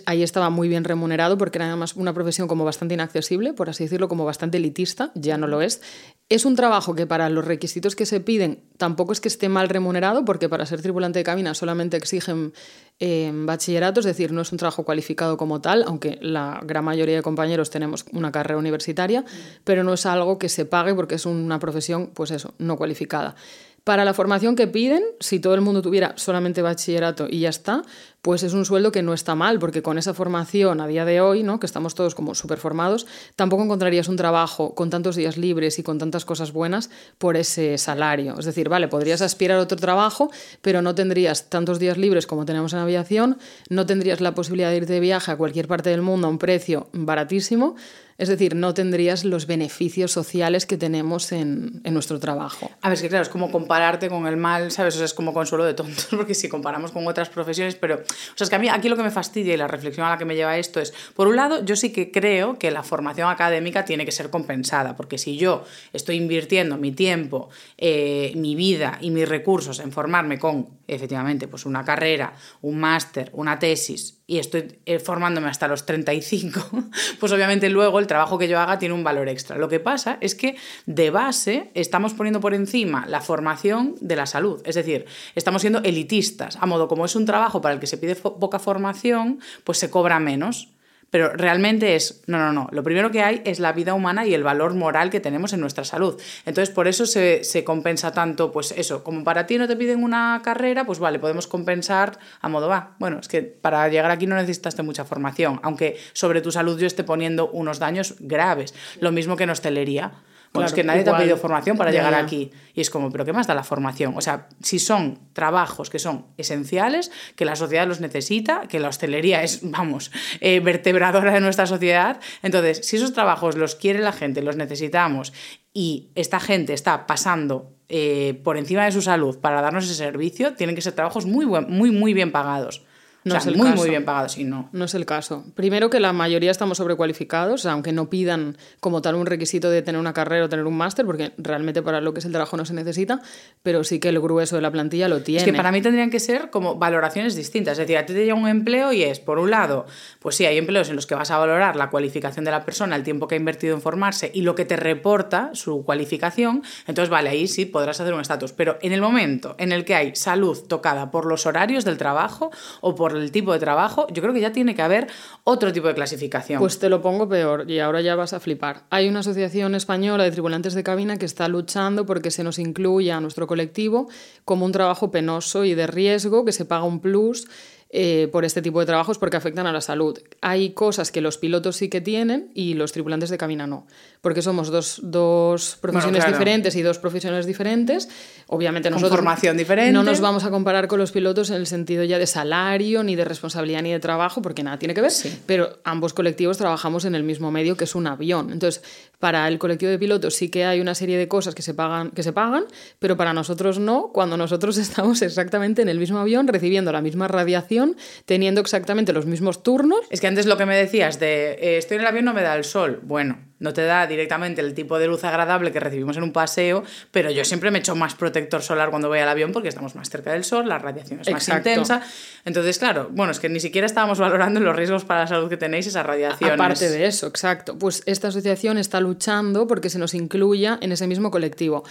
ahí estaba muy bien remunerado porque era además una profesión como bastante inaccesible, por así decirlo, como bastante elitista, ya no lo es. Es un trabajo que para los requisitos que se piden tampoco es que esté mal remunerado porque para ser tripulante de cabina solamente exigen eh, bachillerato, es decir, no es un trabajo cualificado como tal, aunque la gran mayoría de compañeros tenemos una carrera universitaria, pero no es algo que se pague porque es una profesión, pues eso, no cualificada. Para la formación que piden, si todo el mundo tuviera solamente bachillerato y ya está, pues es un sueldo que no está mal, porque con esa formación a día de hoy, ¿no? que estamos todos como súper formados, tampoco encontrarías un trabajo con tantos días libres y con tantas cosas buenas por ese salario. Es decir, vale, podrías aspirar a otro trabajo, pero no tendrías tantos días libres como tenemos en aviación, no tendrías la posibilidad de irte de viaje a cualquier parte del mundo a un precio baratísimo. Es decir, no tendrías los beneficios sociales que tenemos en, nuestro trabajo. A ver, es que claro, es como compararte con el mal, ¿sabes? O es como consuelo de tontos, [laughs] porque si comparamos con otras profesiones, pero, o sea, es que a mí aquí lo que me fastidia y la reflexión a la que me lleva esto es, por un lado, yo sí que creo que la formación académica tiene que ser compensada, porque si yo estoy invirtiendo mi tiempo, eh, mi vida y mis recursos en formarme con, efectivamente, pues una carrera, un máster, una tesis, y estoy eh, formándome hasta los 35, [laughs] pues obviamente luego el trabajo que yo haga tiene un valor extra. Lo que pasa es que de base estamos poniendo por encima la formación de la salud. Es decir, estamos siendo elitistas. A modo como es un trabajo para el que se pide poca formación, pues se cobra menos. Pero realmente es, no, no, no, lo primero que hay es la vida humana y el valor moral que tenemos en nuestra salud. Entonces, por eso se, se compensa tanto, pues eso, como para ti no te piden una carrera, pues vale, podemos compensar a modo va. Bueno, es que para llegar aquí no necesitaste mucha formación, aunque sobre tu salud yo esté poniendo unos daños graves. Lo mismo que en hostelería. Bueno, es Claro, que nadie te ha pedido formación para Ya, llegar aquí. Y es como, ¿pero qué más da la formación? O sea, si son trabajos que son esenciales, que la sociedad los necesita, que la hostelería es, vamos, eh, vertebradora de nuestra sociedad, entonces, si esos trabajos los quiere la gente, los necesitamos, y esta gente está pasando eh, por encima de su salud para darnos ese servicio, tienen que ser trabajos muy, muy, muy bien pagados. No o es el muy, caso. muy bien pagados, y no. No es el caso. Primero que la mayoría estamos sobrecualificados, aunque no pidan como tal un requisito de tener una carrera o tener un máster, porque realmente para lo que es el trabajo no se necesita, pero sí que el grueso de la plantilla lo tiene. Es que para mí tendrían que ser como valoraciones distintas. Es decir, a ti te llega un empleo y es, por un lado, pues sí, hay empleos en los que vas a valorar la cualificación de la persona, el tiempo que ha invertido en formarse y lo que te reporta su cualificación. Entonces, vale, ahí sí podrás hacer un estatus. Pero en el momento en el que hay salud tocada por los horarios del trabajo o por el tipo de trabajo, yo creo que ya tiene que haber otro tipo de clasificación. Pues te lo pongo peor y ahora ya vas a flipar. Hay una asociación española de tripulantes de cabina que está luchando porque se nos incluya a nuestro colectivo como un trabajo penoso y de riesgo, que se paga un plus eh, por este tipo de trabajos porque afectan a la salud. Hay cosas que los pilotos sí que tienen y los tripulantes de cabina no, porque somos dos, dos profesiones diferentes y dos profesiones diferentes. Obviamente Con nosotros formación diferente. no nos vamos a comparar con los pilotos en el sentido ya de salario, ni de responsabilidad, ni de trabajo, porque nada tiene que ver, pero ambos colectivos trabajamos en el mismo medio que es un avión. Entonces, para el colectivo de pilotos sí que hay una serie de cosas que se pagan, que se pagan pero para nosotros no, cuando nosotros [laughs] estamos exactamente en el mismo avión, recibiendo la misma radiación, teniendo exactamente los mismos turnos. Es que antes lo que me decías de eh, estoy en el avión no me da el sol. Bueno, no te da directamente el tipo de luz agradable que recibimos en un paseo, pero yo siempre me echo más protector solar cuando voy al avión porque estamos más cerca del sol, la radiación es más Exacto. intensa. Entonces, claro, bueno, es que ni siquiera estábamos valorando los riesgos para la salud que tenéis esa radiación. Aparte de eso, exacto. Pues esta asociación está luchando porque se nos incluya en ese mismo colectivo.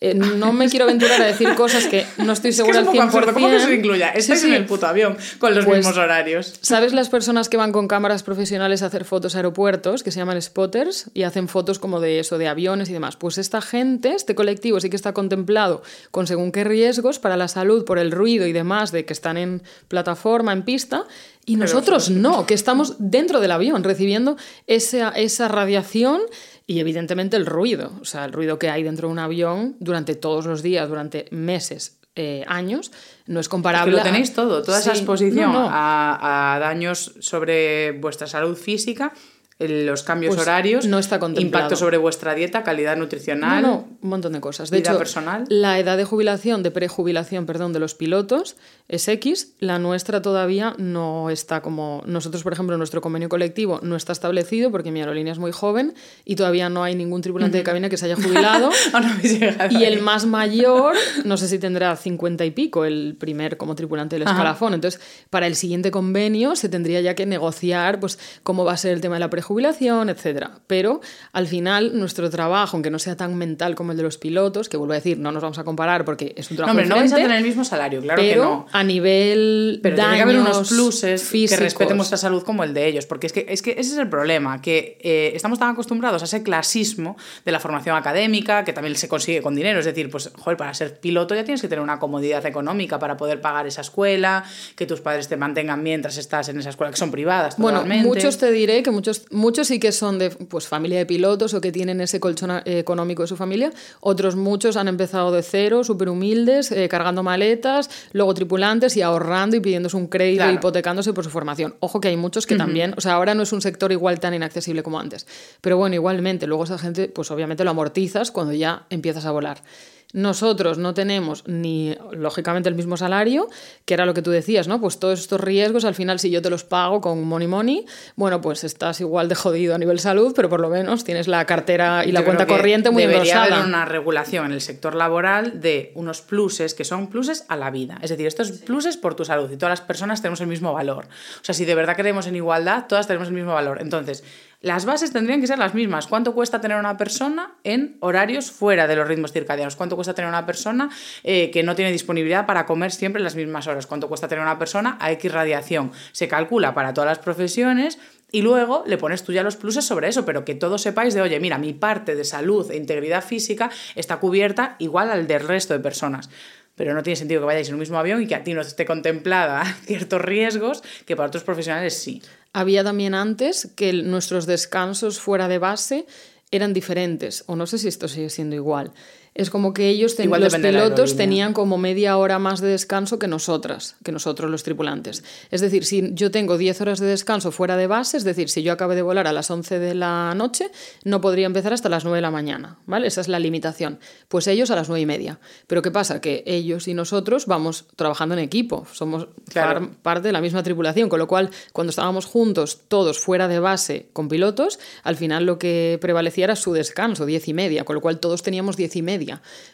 Eh, no me quiero aventurar a decir cosas que no estoy Es que es segura un al poco 100%. absurdo. ¿Cómo que se incluya? Sí, Estáis sí. en el puto avión con los Pues, mismos horarios. ¿Sabes las personas que van con cámaras profesionales a hacer fotos a aeropuertos, que se llaman spotters, y hacen fotos como de eso, de aviones y demás? Pues esta gente, este colectivo sí que está contemplado con según qué riesgos para la salud, por el ruido y demás, de que están en plataforma, en pista, y nosotros no, que estamos dentro del avión recibiendo esa, esa radiación y evidentemente el ruido, o sea, el ruido que hay dentro de un avión durante todos los días, durante meses, eh, años, no es comparable. lo a- tenéis todo, toda esa exposición no, no. A, a daños sobre vuestra salud física, los cambios Pues horarios, no está impacto sobre vuestra dieta, calidad nutricional. No, no, un montón de cosas. De vida hecho, personal. la edad de jubilación, de prejubilación, perdón, de los pilotos es X. La nuestra todavía no está como... Nosotros, por ejemplo, nuestro convenio colectivo no está establecido porque mi aerolínea es muy joven y todavía no hay ningún tripulante de cabina que se haya jubilado. [laughs] No Y el más mayor, no sé si tendrá 50 y pico, el primer como tripulante del Ajá. escalafón. Entonces, para el siguiente convenio se tendría ya que negociar pues, cómo va a ser el tema de la prejubilación, etc. Pero al final, nuestro trabajo, aunque no sea tan mental como el de los pilotos, que vuelvo a decir, no nos vamos a comparar porque es un No, trabajo hombre, no vais a tener el mismo salario, claro pero que no. A nivel Pero tiene que haber unos daños pluses físicos, que respeten vuestra salud como el de ellos, porque es que, es que ese es el problema, que eh, estamos tan acostumbrados a ese clasismo de la formación académica, que también se consigue con dinero, es decir, pues, joder, para ser piloto ya tienes que tener una comodidad económica para poder pagar esa escuela, que tus padres te mantengan mientras estás en esa escuela, que son privadas Bueno, totalmente. muchos te diré que muchos, muchos sí que son de pues, familia de pilotos o que tienen ese colchón eh, económico de su familia. Otros muchos han empezado de cero, súper humildes, eh, cargando maletas, luego tripulantes y ahorrando y pidiéndose un crédito, Claro. hipotecándose por su formación. Ojo que hay muchos que también, o sea, ahora no es un sector igual tan inaccesible como antes. Pero bueno, igualmente, luego esa gente, pues obviamente lo amortizas cuando ya empiezas a volar. Nosotros no tenemos ni, lógicamente, el mismo salario, que era lo que tú decías, ¿no? Pues todos estos riesgos, al final, si yo te los pago con money money, bueno, pues estás igual de jodido a nivel salud, pero por lo menos tienes la cartera y la Yo cuenta corriente muy debería engrosada. haber una regulación en el sector laboral de unos pluses que son pluses a la vida. Es decir, estos pluses por tu salud y todas las personas tenemos el mismo valor. O sea, si de verdad creemos en igualdad, todas tenemos el mismo valor. Entonces, las bases tendrían que ser las mismas. ¿Cuánto cuesta tener una persona en horarios fuera de los ritmos circadianos? ¿Cuánto cuesta tener una persona eh, que no tiene disponibilidad para comer siempre en las mismas horas? ¿Cuánto cuesta tener una persona a X radiación? Se calcula para todas las profesiones y luego le pones tú ya los pluses sobre eso, pero que todos sepáis de, oye, mira, mi parte de salud e integridad física está cubierta igual al del resto de personas. Pero no tiene sentido que vayáis en un mismo avión y que a ti no esté contemplada [laughs] ciertos riesgos que para otros profesionales sí. Había también antes que nuestros descansos fuera de base eran diferentes, o no sé si esto sigue siendo igual. Es como que ellos, ten- los pilotos, tenían como media hora más de descanso que nosotras, que nosotros los tripulantes. Es decir, si yo tengo 10 horas de descanso fuera de base, es decir, si yo acabé de volar a las 11 de la noche, no podría empezar hasta las 9 de la mañana, ¿vale? Esa es la limitación. Pues ellos a las 9 y media. Pero ¿qué pasa? Que ellos y nosotros vamos trabajando en equipo, somos Claro. par- parte de la misma tripulación, con lo cual cuando estábamos juntos, todos fuera de base con pilotos, al final lo que prevalecía era su descanso, diez y media, con lo cual todos teníamos diez y media.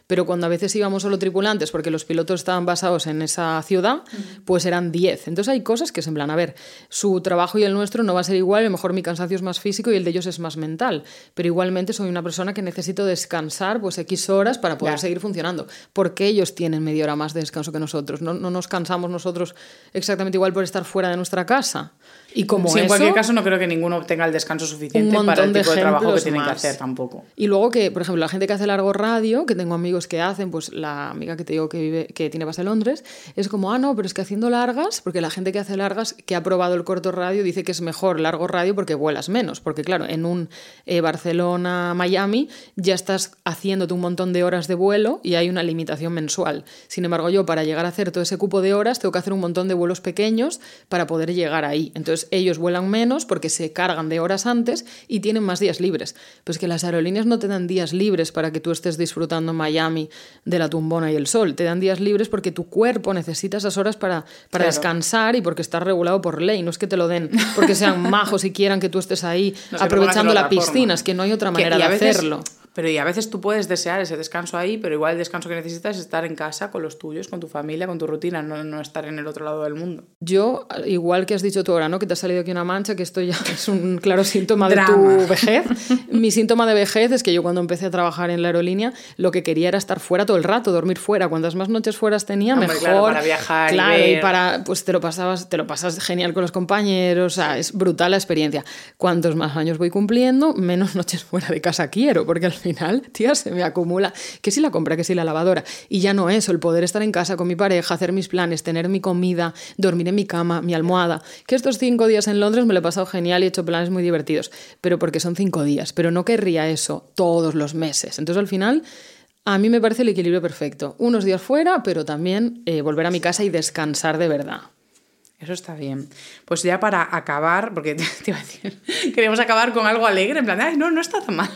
Pero cuando a veces íbamos solo tripulantes, porque los pilotos estaban basados en esa ciudad, pues eran diez. Entonces hay cosas que es en plan, a ver, su trabajo y el nuestro no va a ser igual, a lo mejor mi cansancio es más físico y el de ellos es más mental, pero igualmente soy una persona que necesito descansar pues X horas para poder seguir funcionando, porque ellos tienen media hora más de descanso que nosotros, no, no nos cansamos nosotros exactamente igual por estar fuera de nuestra casa. Y como Sí, en cualquier caso, no creo que ninguno tenga el descanso suficiente para el de tipo de trabajo que tienen que más. hacer tampoco. Y luego que, por ejemplo, la gente que hace largo radio que tengo amigos que hacen, pues la amiga que te digo que, vive, que tiene base en Londres, es como, ah, no, pero es que haciendo largas, porque la gente que hace largas, que ha probado el corto radio, dice que es mejor largo radio porque vuelas menos, porque claro, en un eh, Barcelona-Miami ya estás haciéndote un montón de horas de vuelo y hay una limitación mensual. Sin embargo, yo para llegar a hacer todo ese cupo de horas tengo que hacer un montón de vuelos pequeños para poder llegar ahí. Entonces ellos vuelan menos porque se cargan de horas antes y tienen más días libres. Pues que las aerolíneas no te dan días libres para que tú estés disfrutando Miami de la tumbona y el sol. Te dan días libres porque tu cuerpo necesita esas horas para, para descansar y porque está regulado por ley. No es que te lo den porque sean [laughs] majos y quieran que tú estés ahí aprovechando la piscina. Es que no hay otra manera de hacerlo. Pero y a veces tú puedes desear ese descanso ahí, pero igual el descanso que necesitas es estar en casa con los tuyos, con tu familia, con tu rutina, no, no estar en el otro lado del mundo. Yo, igual que has dicho tú ahora, ¿no? Que te ha salido aquí una mancha, que esto ya es un claro [laughs] síntoma de tu vejez. [laughs] Mi síntoma de vejez es que yo cuando empecé a trabajar en la aerolínea, lo que quería era estar fuera todo el rato, dormir fuera. Cuantas más noches fueras tenía, mejor. Claro, para viajar. Claro, y, para, pues te lo pasabas, te lo pasas genial con los compañeros, o sea, es brutal la experiencia. Cuantos más años voy cumpliendo, menos [laughs] noches fuera de casa quiero, porque al final, [laughs] tías, se me acumula, que si la compra, que si la lavadora. Y ya no eso, el poder estar en casa con mi pareja, hacer mis planes, tener mi comida, dormir en mi cama, mi almohada. Que estos cinco días en Londres me lo he pasado genial y he hecho planes muy divertidos, pero porque son cinco días, pero no querría eso todos los meses. Entonces al final... A mí me parece el equilibrio perfecto. Unos días fuera, pero también eh, volver a mi casa y descansar de verdad. Eso está bien. Pues ya para acabar, porque [laughs] te, iba a decir, queremos acabar con algo alegre, en plan, ay, no, no está tan mal.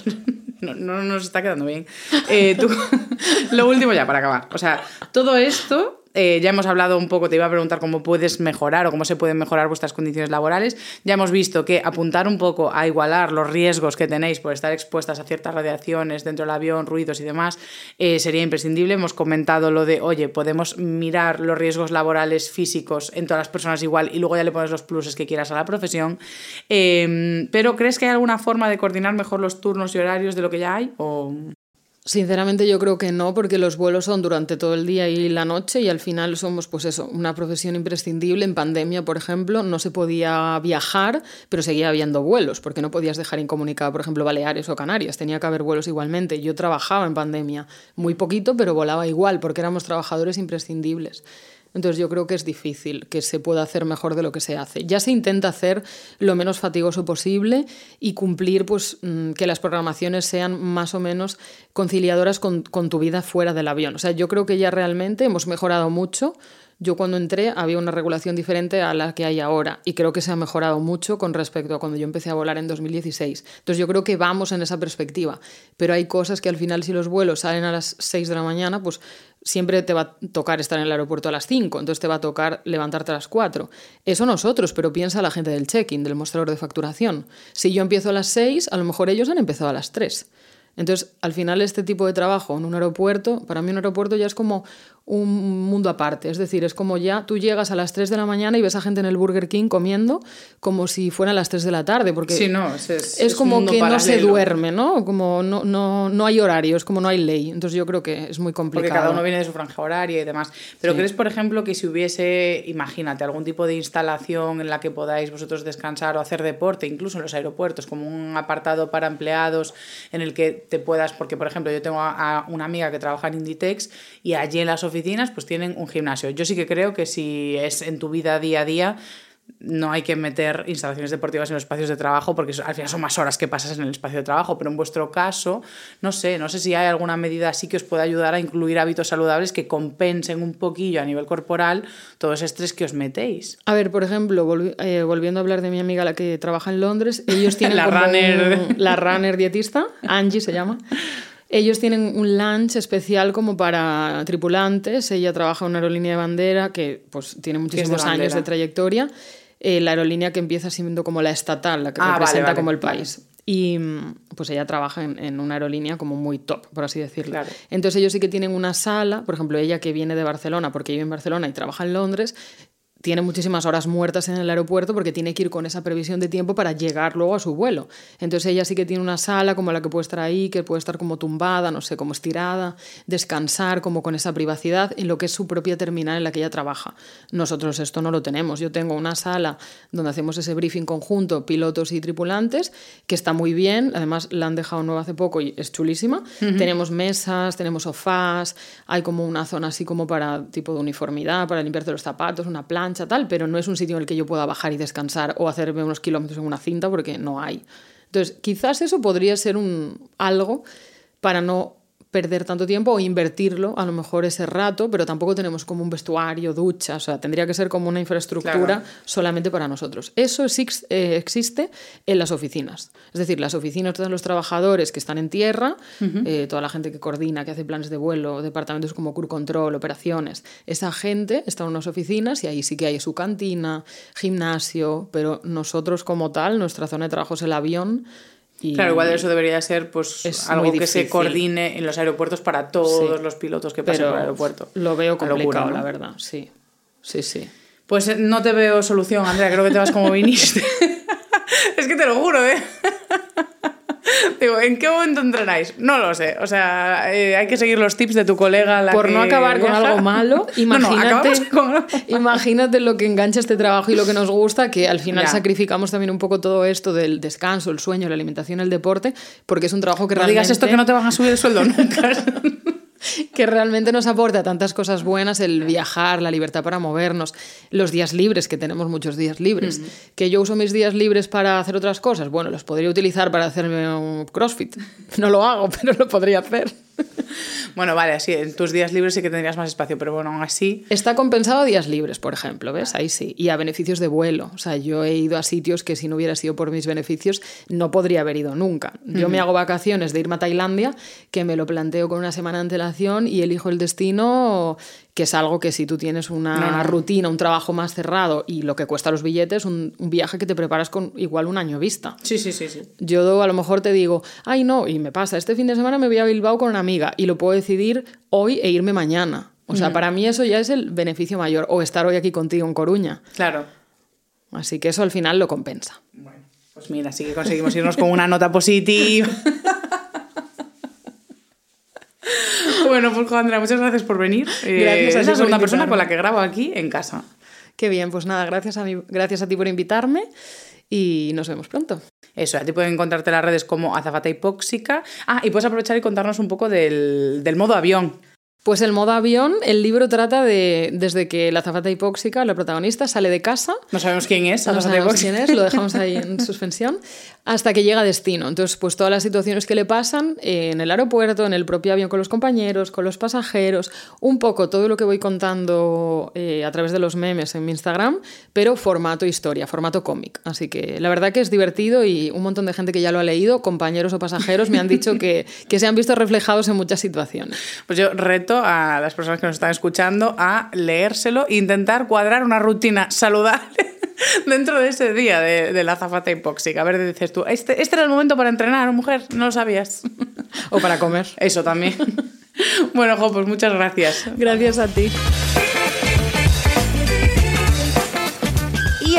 No, no nos está quedando bien. Eh, tú, [laughs] lo último ya para acabar. O sea, todo esto eh, ya hemos hablado un poco, te iba a preguntar cómo puedes mejorar o cómo se pueden mejorar vuestras condiciones laborales. Ya hemos visto que apuntar un poco a igualar los riesgos que tenéis por estar expuestas a ciertas radiaciones dentro del avión, ruidos y demás, eh, sería imprescindible. Hemos comentado lo de, oye, podemos mirar los riesgos laborales físicos en todas las personas igual y luego ya le pones los pluses que quieras a la profesión. Em, pero ¿crees que hay alguna forma de coordinar mejor los turnos y horarios de lo que ya hay? O... Sinceramente yo creo que no, porque los vuelos son durante todo el día y la noche y al final somos pues eso, una profesión imprescindible. En pandemia, por ejemplo, no se podía viajar, pero seguía habiendo vuelos, porque no podías dejar incomunicado, por ejemplo, Baleares o Canarias, tenía que haber vuelos igualmente. Yo trabajaba en pandemia, muy poquito, pero volaba igual, porque éramos trabajadores imprescindibles. Entonces yo creo que es difícil que se pueda hacer mejor de lo que se hace. Ya se intenta hacer lo menos fatigoso posible y cumplir pues, mm, que las programaciones sean más o menos conciliadoras con, con tu vida fuera del avión. O sea, yo creo que ya realmente hemos mejorado mucho. Yo cuando entré había una regulación diferente a la que hay ahora y creo que se ha mejorado mucho con respecto a cuando yo empecé a volar en 2016. Entonces yo creo que vamos en esa perspectiva, pero hay cosas que al final si los vuelos salen a las 6 de la mañana, pues siempre te va a tocar estar en el aeropuerto a las 5, entonces te va a tocar levantarte a las 4. Eso nosotros, pero piensa la gente del check-in, del mostrador de facturación. Si yo empiezo a las 6, a lo mejor ellos han empezado a las 3. Entonces, al final, este tipo de trabajo en un aeropuerto, para mí un aeropuerto ya es como un mundo aparte. Es decir, es como ya tú llegas a las 3 de la mañana y ves a gente en el Burger King comiendo como si fueran las 3 de la tarde. Porque sí, no, es, es, como que no se duerme, ¿no? Como no, no, no hay horario, es como no hay ley. Entonces yo creo que es muy complicado. Porque cada uno viene de su franja horaria y demás. Pero ¿crees, por ejemplo, que si hubiese, imagínate, algún tipo de instalación en la que podáis vosotros descansar o hacer deporte, incluso en los aeropuertos, como un apartado para empleados en el que te puedas, porque por ejemplo yo tengo a una amiga que trabaja en Inditex y allí en las oficinas pues tienen un gimnasio. Yo sí que creo que si es en tu vida día a día, no hay que meter instalaciones deportivas en los espacios de trabajo porque al final son más horas que pasas en el espacio de trabajo, pero en vuestro caso, no sé, no sé si hay alguna medida así que os pueda ayudar a incluir hábitos saludables que compensen un poquillo a nivel corporal todo ese estrés que os metéis. A ver, por ejemplo, eh, volviendo a hablar de mi amiga la que trabaja en Londres, ellos [laughs] tienen la runner la runner dietista, Angie se llama. [laughs] Ellos tienen un lunch especial como para tripulantes. Ella trabaja en una aerolínea de bandera que pues, tiene muchísimos años de trayectoria. Eh, la aerolínea que empieza siendo como la estatal, la que ah, representa como el país. Y pues ella trabaja en, una aerolínea como muy top, por así decirlo. Entonces ellos sí que tienen una sala, por ejemplo, ella que viene de Barcelona, porque vive en Barcelona y trabaja en Londres, tiene muchísimas horas muertas en el aeropuerto porque tiene que ir con esa previsión de tiempo para llegar luego a su vuelo. Entonces ella sí que tiene una sala como la que puede estar ahí, que puede estar como tumbada, no sé, como estirada, descansar como con esa privacidad en lo que es su propia terminal en la que ella trabaja. Nosotros esto no lo tenemos. Yo tengo una sala donde hacemos ese briefing conjunto, pilotos y tripulantes, que está muy bien. Además la han dejado nueva hace poco y es chulísima. Tenemos mesas, tenemos sofás, hay como una zona así como para tipo de uniformidad, para limpiarte los zapatos, una planta tal, pero no es un sitio en el que yo pueda bajar y descansar o hacerme unos kilómetros en una cinta porque no hay. Entonces, quizás eso podría ser un algo para no perder tanto tiempo o invertirlo a lo mejor ese rato, pero tampoco tenemos como un vestuario, ducha, o sea, tendría que ser como una infraestructura solamente para nosotros. Eso eh, existe en las oficinas. Es decir, las oficinas de los trabajadores que están en tierra, eh, toda la gente que coordina, que hace planes de vuelo, departamentos como Cur Control, operaciones, esa gente está en unas oficinas y ahí sí que hay su cantina, gimnasio, pero nosotros como tal, nuestra zona de trabajo es el avión claro, igual eso debería ser pues algo que se coordine en los aeropuertos para todos los pilotos que pasen por el aeropuerto. Lo veo complicado, la verdad, sí. Sí, sí. Pues eh, no te veo solución, Andrea, creo que te vas como [laughs] viniste. [laughs] es que te lo juro, ¿eh? Digo, ¿en qué momento entrenáis? No lo sé. O sea, eh, hay que seguir los tips de tu colega. La Por no acabar [laughs] con algo malo, imagínate, [laughs] imagínate lo que engancha este trabajo y lo que nos gusta, que al final sacrificamos también un poco todo esto del descanso, el sueño, la alimentación, el deporte, porque es un trabajo que no realmente... digas esto que no te van a subir el sueldo [laughs] nunca. [laughs] que realmente nos aporta tantas cosas buenas, el viajar, la libertad para movernos, los días libres, que tenemos muchos días libres. Que yo uso mis días libres para hacer otras cosas, bueno, los podría utilizar para hacerme un CrossFit. [laughs] No lo hago, [laughs] pero lo podría hacer. [laughs] Bueno, vale, así en tus días libres sí que tendrías más espacio, pero bueno, aún así. Está compensado a días libres, por ejemplo, ¿ves? Ahí sí. Y a beneficios de vuelo. O sea, yo he ido a sitios que si no hubiera sido por mis beneficios no podría haber ido nunca. Yo me hago vacaciones de irme a Tailandia, que me lo planteo con una semana de antelación y elijo el destino que es algo que si tú tienes una rutina, un trabajo más cerrado y lo que cuesta los billetes, un, un, viaje que te preparas con igual un año vista. Sí, sí, sí, sí. Yo a lo mejor te digo, ay no, y me pasa, este fin de semana me voy a Bilbao con una amiga y lo puedo decidir hoy e irme mañana. O sea, para mí eso ya es el beneficio mayor, o estar hoy aquí contigo en Coruña. Claro. Así que eso al final lo compensa. Bueno, pues mira, sí que conseguimos irnos con una nota positiva. [laughs] bueno, pues Andrea, muchas gracias por venir. Gracias eh, a es una persona con la que grabo aquí en casa. Qué bien, pues nada, gracias a, mí, gracias a ti por invitarme y nos vemos pronto. Eso, a ti pueden encontrarte en las redes como Azafata Hipóxica. Ah, y puedes aprovechar y contarnos un poco del, del modo avión. Pues el modo avión, el libro trata de desde que la zafata hipóxica, la protagonista, sale de casa. No sabemos quién es, no sabemos quién es, lo [laughs] dejamos ahí en suspensión, hasta que llega a destino. Entonces, pues todas las situaciones que le pasan en el aeropuerto, en el propio avión con los compañeros, con los pasajeros, un poco todo lo que voy contando eh, a través de los memes en mi Instagram, pero formato historia, formato cómic. Así que la verdad que es divertido y un montón de gente que ya lo ha leído, compañeros o pasajeros, me han dicho que, que se han visto reflejados en muchas situaciones. Pues yo reto a las personas que nos están escuchando a leérselo e intentar cuadrar una rutina saludable [laughs] dentro de ese día de, la zafata hipóxica. A ver, dices tú, este, este era el momento para entrenar, mujer, no lo sabías. o para comer. Eso también. [laughs] bueno, Jo, pues muchas gracias. Gracias a ti.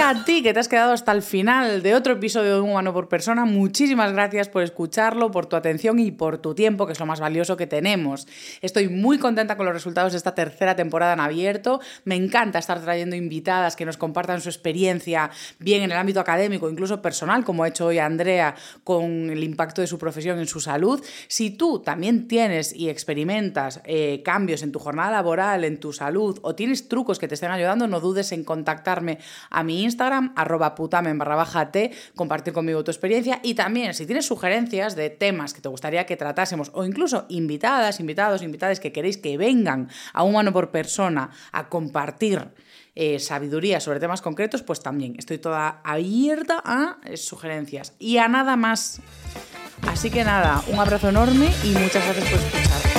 A ti que te has quedado hasta el final de otro episodio de Un Humano por Persona, muchísimas gracias por escucharlo, por tu atención y por tu tiempo, que es lo más valioso que tenemos. Estoy muy contenta con los resultados de esta tercera temporada en abierto. Me encanta estar trayendo invitadas que nos compartan su experiencia, bien en el ámbito académico, incluso personal, como ha hecho hoy Andrea, con el impacto de su profesión en su salud. Si tú también tienes y experimentas eh, cambios en tu jornada laboral, en tu salud, o tienes trucos que te estén ayudando, no dudes en contactarme a mi Instagram, arroba putamen barra baja t, compartir conmigo tu experiencia y también si tienes sugerencias de temas que te gustaría que tratásemos o incluso invitadas, invitados, invitadas que queréis que vengan a un mano por persona a compartir eh, sabiduría sobre temas concretos, pues también estoy toda abierta a sugerencias y a nada más. Así que nada, un abrazo enorme y muchas gracias por escuchar.